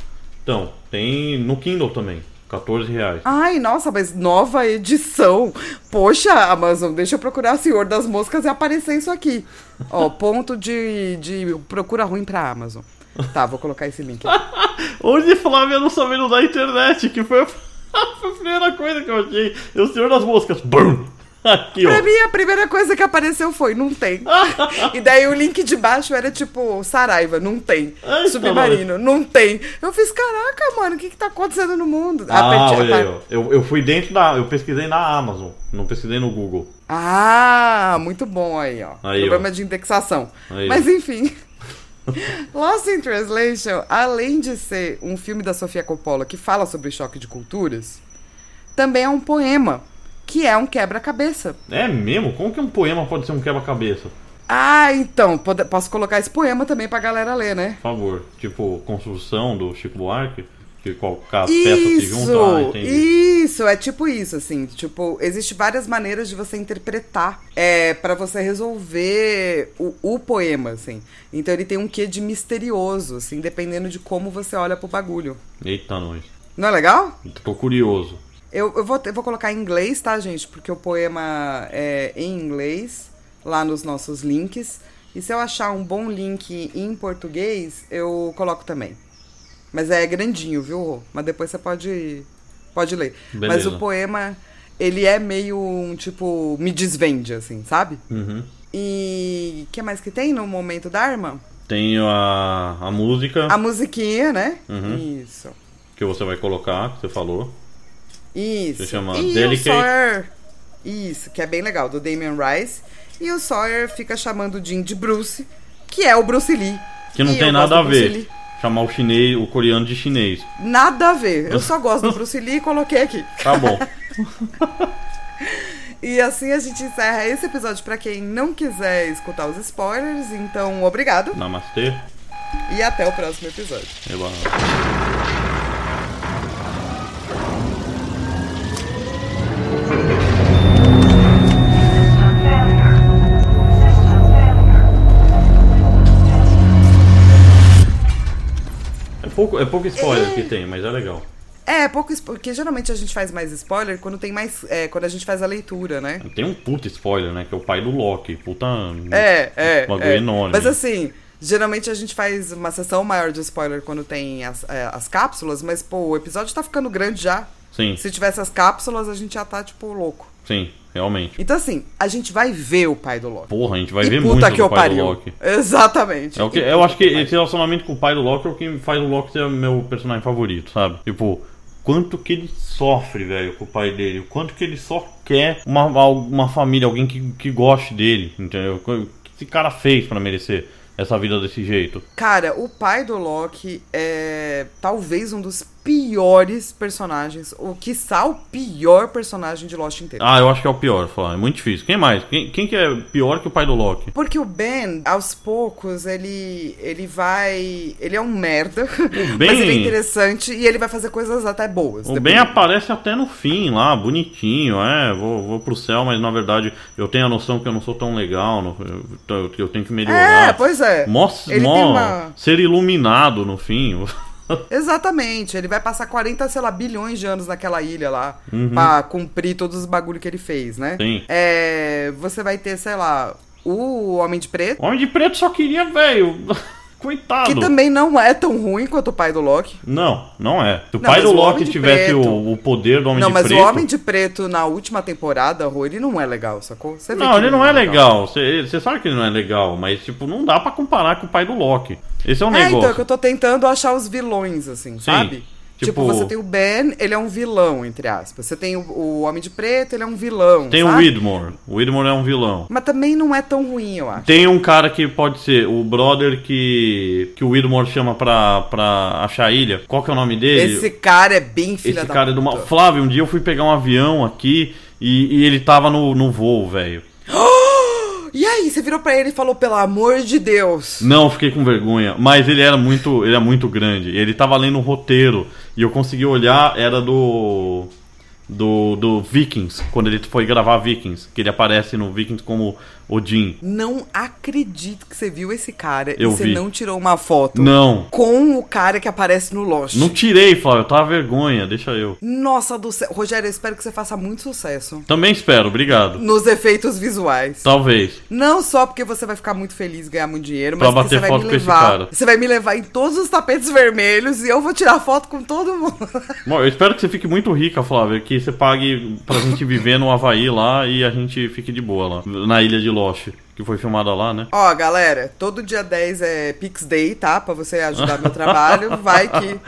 Então, tem no Kindle também. 14 reais. Ai, nossa, mas nova edição. Poxa, Amazon, deixa eu procurar Senhor das Moscas e aparecer isso aqui. Ó, <laughs> ponto de, de procura ruim pra Amazon. Tá, vou colocar esse link. Hoje <laughs> Flávia não sabendo da internet, que foi a, foi <laughs> a primeira coisa que eu achei. E o Senhor das Moscas. Bum! Aqui, Pra ó. mim, a primeira coisa que apareceu foi, não tem. <laughs> E daí o link de baixo era tipo, Saraiva, não tem. Ai, Submarino, não tem. Eu fiz, caraca, mano, o que que tá acontecendo no mundo? Ah, olha aí, ó. Eu, eu fui dentro da. Eu pesquisei na Amazon, não pesquisei no Google. Ah, muito bom aí, ó. Aí, Problema ó. de indexação. Aí. Mas enfim. <laughs> Lost in Translation, além de ser um filme da Sofia Coppola que fala sobre choque de culturas, também é um poema, que é um quebra-cabeça. É mesmo? Como que um poema pode ser um quebra-cabeça? Ah, então, pode- posso colocar esse poema também pra galera ler, né? Por favor. Tipo, construção do Chico Buarque? Que qualquer peça se junta. Ah, Isso, isso, é tipo isso, assim, tipo, existe várias maneiras de você interpretar é, para você resolver o, o poema, assim. Então ele tem um quê de misterioso, assim, dependendo de como você olha pro bagulho. Eita, nós. Não é legal? Tô curioso. Eu, eu, vou, eu vou colocar em inglês, tá, gente? Porque o poema é em inglês, lá nos nossos links. E se eu achar um bom link em português, eu coloco também. Mas é grandinho, viu? Rô? Mas depois você pode, pode ler. Mas Beleza. o poema, ele é meio um tipo, me desvende, assim, sabe? Uhum. E o que mais que tem no momento da arma? Tenho a, a música A musiquinha, né? Uhum. Isso. que você vai colocar, que você falou. Isso. Se chama e Delicate. o Sawyer. Isso, que é bem legal, do Damien Rice. E o Sawyer fica chamando o Jim de Bruce, que é o Bruce Lee. Que não E tem nada a ver. Lee. Chamar o chinês, o coreano de chinês. Nada a ver. Eu <laughs> só gosto do Bruce Lee e coloquei aqui. Tá bom. <laughs> E assim a gente encerra esse episódio pra quem não quiser escutar os spoilers. Então, obrigado Namastê. e até o próximo episódio. Eba. Pouco, é pouco spoiler que tem, mas é legal. É, pouco spo- porque geralmente a gente faz mais spoiler quando tem mais. É, quando a gente faz a leitura, né? Tem um puta spoiler, né? Que é o pai do Loki. Puta. É, é. Bagulho é. enorme. Mas assim, geralmente a gente faz uma sessão maior de spoiler quando tem as, é, as cápsulas, mas, pô, o episódio tá ficando grande já. Sim, Se tivesse as cápsulas, a gente já tá, tipo, louco. sim, realmente. Então, assim, a gente vai ver o pai do Loki. Porra, a gente vai e ver muito que do eu pai do pariu. Loki. Exatamente. É o que, E eu acho que esse relacionamento com o pai do Loki é o que faz o Loki ser meu personagem favorito, sabe? Tipo, quanto que ele sofre, velho, com o pai dele. O quanto que ele só quer uma, uma família, alguém que, que goste dele, entendeu? O que esse cara fez pra merecer essa vida desse jeito? Cara, o pai do Loki é talvez um dos piores personagens, ou quiçá o pior personagem de Lost inteiro. Ah, eu acho que é o pior, falar. É muito difícil. Quem mais? Quem, quem que é pior que o pai do Loki? Porque o Ben, aos poucos, ele ele vai. Ele é um merda, Ben- <laughs> mas ele é interessante e ele vai fazer coisas até boas. O depois. Ben aparece até no fim lá, bonitinho, é, vou, vou pro céu, mas na verdade eu tenho a noção que eu não sou tão legal, eu, eu- tenho que melhorar. É, pois é. Mó tem uma- ser iluminado no fim. <laughs> Exatamente. Ele vai passar 40, sei lá, bilhões de anos naquela ilha lá Uhum. pra cumprir todos os bagulho que ele fez, né? Sim. É, você vai ter, sei lá, o Homem de Preto. O Homem de Preto só queria, velho, Coitado. Que também não é tão ruim quanto o pai do Loki. Não, não é. Se o Não, pai mas do o Loki tivesse o, o poder do Homem não, de mas Preto... o Homem de Preto na última temporada, Rô, ele não é legal, sacou? Você Não, ele não é legal. Você sabe que ele não é legal, mas, tipo, não dá pra comparar com o pai do Loki. Esse é um É, negócio. então, é que eu tô tentando achar os vilões, assim, sabe? Tipo, tipo- você tem o Ben, ele é um vilão, entre aspas. Você tem o, o Homem de Preto, ele é um vilão. Tem o sabe? Widmore. O Widmore é um vilão. Mas também não é tão ruim, eu acho. Tem um cara que pode ser o brother que, que o Widmore chama pra, pra achar a ilha. Qual que é o nome dele? Esse cara é bem filha Esse cara é do mal. puta. Flávio, um dia eu fui pegar um avião aqui e, e ele tava no, no voo, velho. E aí, você virou pra ele e falou, pelo amor de Deus. Não, fiquei com vergonha. Mas ele era muito, ele é muito grande. Ele tava lendo um roteiro e eu consegui olhar, era do do, do Vikings, quando ele foi gravar Vikings, que ele aparece no Vikings como Odin. Não acredito que você viu esse cara Eu e você vi. não tirou uma foto Não. com o cara que aparece no Lost. Não tirei, Flávio, tava vergonha, deixa eu. Nossa do céu. Rogério, eu espero que você faça muito sucesso Também espero, obrigado. nos efeitos visuais. Talvez. Não só porque você vai ficar muito feliz e ganhar muito dinheiro, Pra mas porque você vai me levar. Você vai me levar em todos os tapetes vermelhos e eu vou tirar foto com todo mundo. <laughs> Bom, eu espero que você fique muito rica, Flávio, que você pague pra gente viver no Havaí lá e a gente fique de boa lá, na ilha de Lost, que foi filmada lá, né? Ó, galera, todo dia 10 é Pix Day, tá? Pra você ajudar meu trabalho. <laughs> Vai que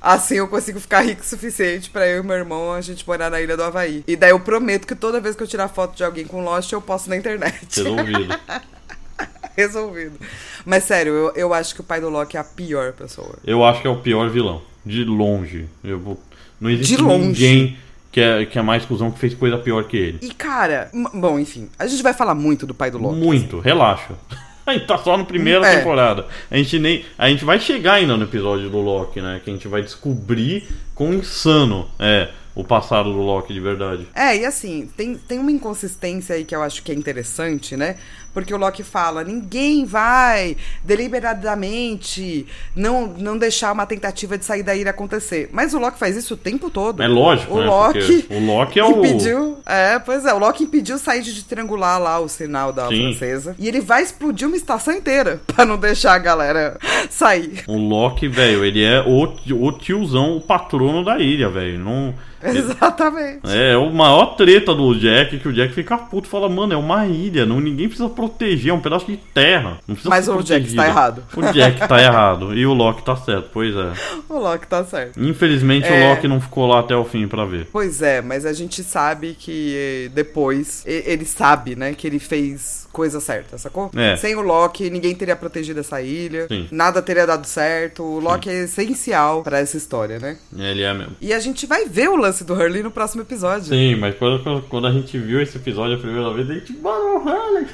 assim eu consigo ficar rico o suficiente pra eu e meu irmão a gente morar na ilha do Havaí. E daí eu prometo que toda vez que eu tirar foto de alguém com Lost, eu posto na internet. Resolvido. <laughs> Resolvido. Mas sério, eu, eu acho que o pai do Loki é a pior pessoa. Eu acho que é o pior vilão. De longe. Eu vou... Não existe De longe. ninguém que é, que é mais cuzão que fez coisa pior que ele. E cara, bom, enfim, a gente vai falar muito do pai do Loki. Muito, relaxa. <laughs> A gente tá só na primeira É. temporada. A gente nem. A gente vai chegar ainda no episódio do Loki, né? Que a gente vai descobrir quão insano é o passado do Loki de verdade. É, e assim, tem, tem uma inconsistência aí que eu acho que é interessante, né? Porque o Loki fala: ninguém vai deliberadamente não, não deixar uma tentativa de sair da ilha acontecer. Mas o Loki faz isso o tempo todo. É lógico, O né? Loki o Loki é o. impediu. É, pois é, o Loki impediu sair de triangular lá o sinal da Sim. francesa. E ele vai explodir uma estação inteira <laughs> pra não deixar a galera sair. O Loki, velho, ele é o, o tiozão, o patrono da ilha, velho. Não. Exatamente. É, é o maior treta do Jack, que o Jack fica puto e fala, mano, é uma ilha, não, ninguém precisa proteger, é um pedaço de terra. Não precisa Mas ser o Jack protegido." tá errado. O Jack tá <laughs> errado. E o Loki tá certo, pois é. O Loki tá certo. Infelizmente É. o Loki não ficou lá até o fim pra ver. Pois é, mas a gente sabe que eh, depois ele sabe, né, que ele fez coisa certa, sacou? É. Sem o Loki, ninguém teria protegido essa ilha, Sim. nada teria dado certo. O Loki é essencial pra essa história, né? Ele é mesmo. E a gente vai ver o lance do Hurley no próximo episódio. Sim, mas quando, quando- a gente viu esse episódio a primeira vez, a gente, mano, Hurley.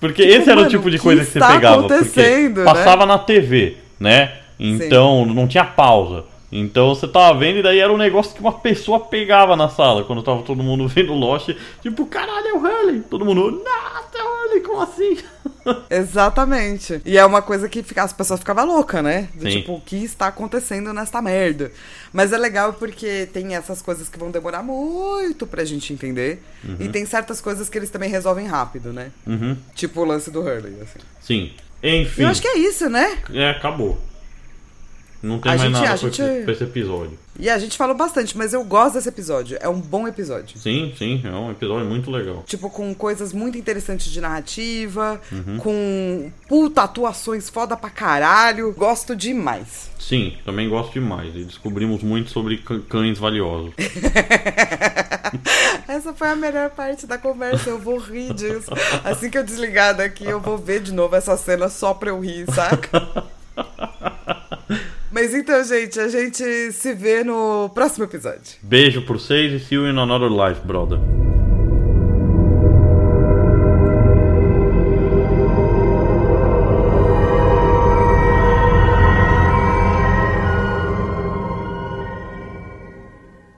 Porque esse era o mano, tipo de o que coisa que você pegava. porque né? passava na TV, né? Então não tinha pausa. Então você tava vendo e daí era um negócio que uma pessoa pegava na sala quando tava todo mundo <laughs> vendo Lost. Tipo, caralho, é o Hurley. Todo mundo, nossa, é o Hurley, como assim? <laughs> Exatamente. E é uma coisa que fica, as pessoas ficavam loucas, né? Do tipo, o que está acontecendo nesta merda? Mas é legal porque tem essas coisas que vão demorar muito pra gente entender. E tem certas coisas que eles também resolvem rápido, né? Uhum. Tipo o lance do Hurley, assim. Sim. Enfim. Eu acho que é isso, né? É, acabou. Não tem A mais gente- nada a pra, gente- esse, pra esse episódio. E a gente falou bastante, mas eu gosto desse episódio. É um bom episódio. Sim, sim, é um episódio muito legal. Tipo, com coisas muito interessantes de narrativa, Uhum. com puta atuações foda pra caralho. Gosto demais. Sim, também gosto demais. E descobrimos muito sobre cã- cães valiosos. <laughs> Essa foi a melhor parte da conversa, eu vou rir disso. Assim que eu desligar daqui, eu vou ver de novo essa cena só pra eu rir, saca? <laughs> Mas então, gente, a gente se vê no próximo episódio. Beijo por vocês e see you in another life, brother.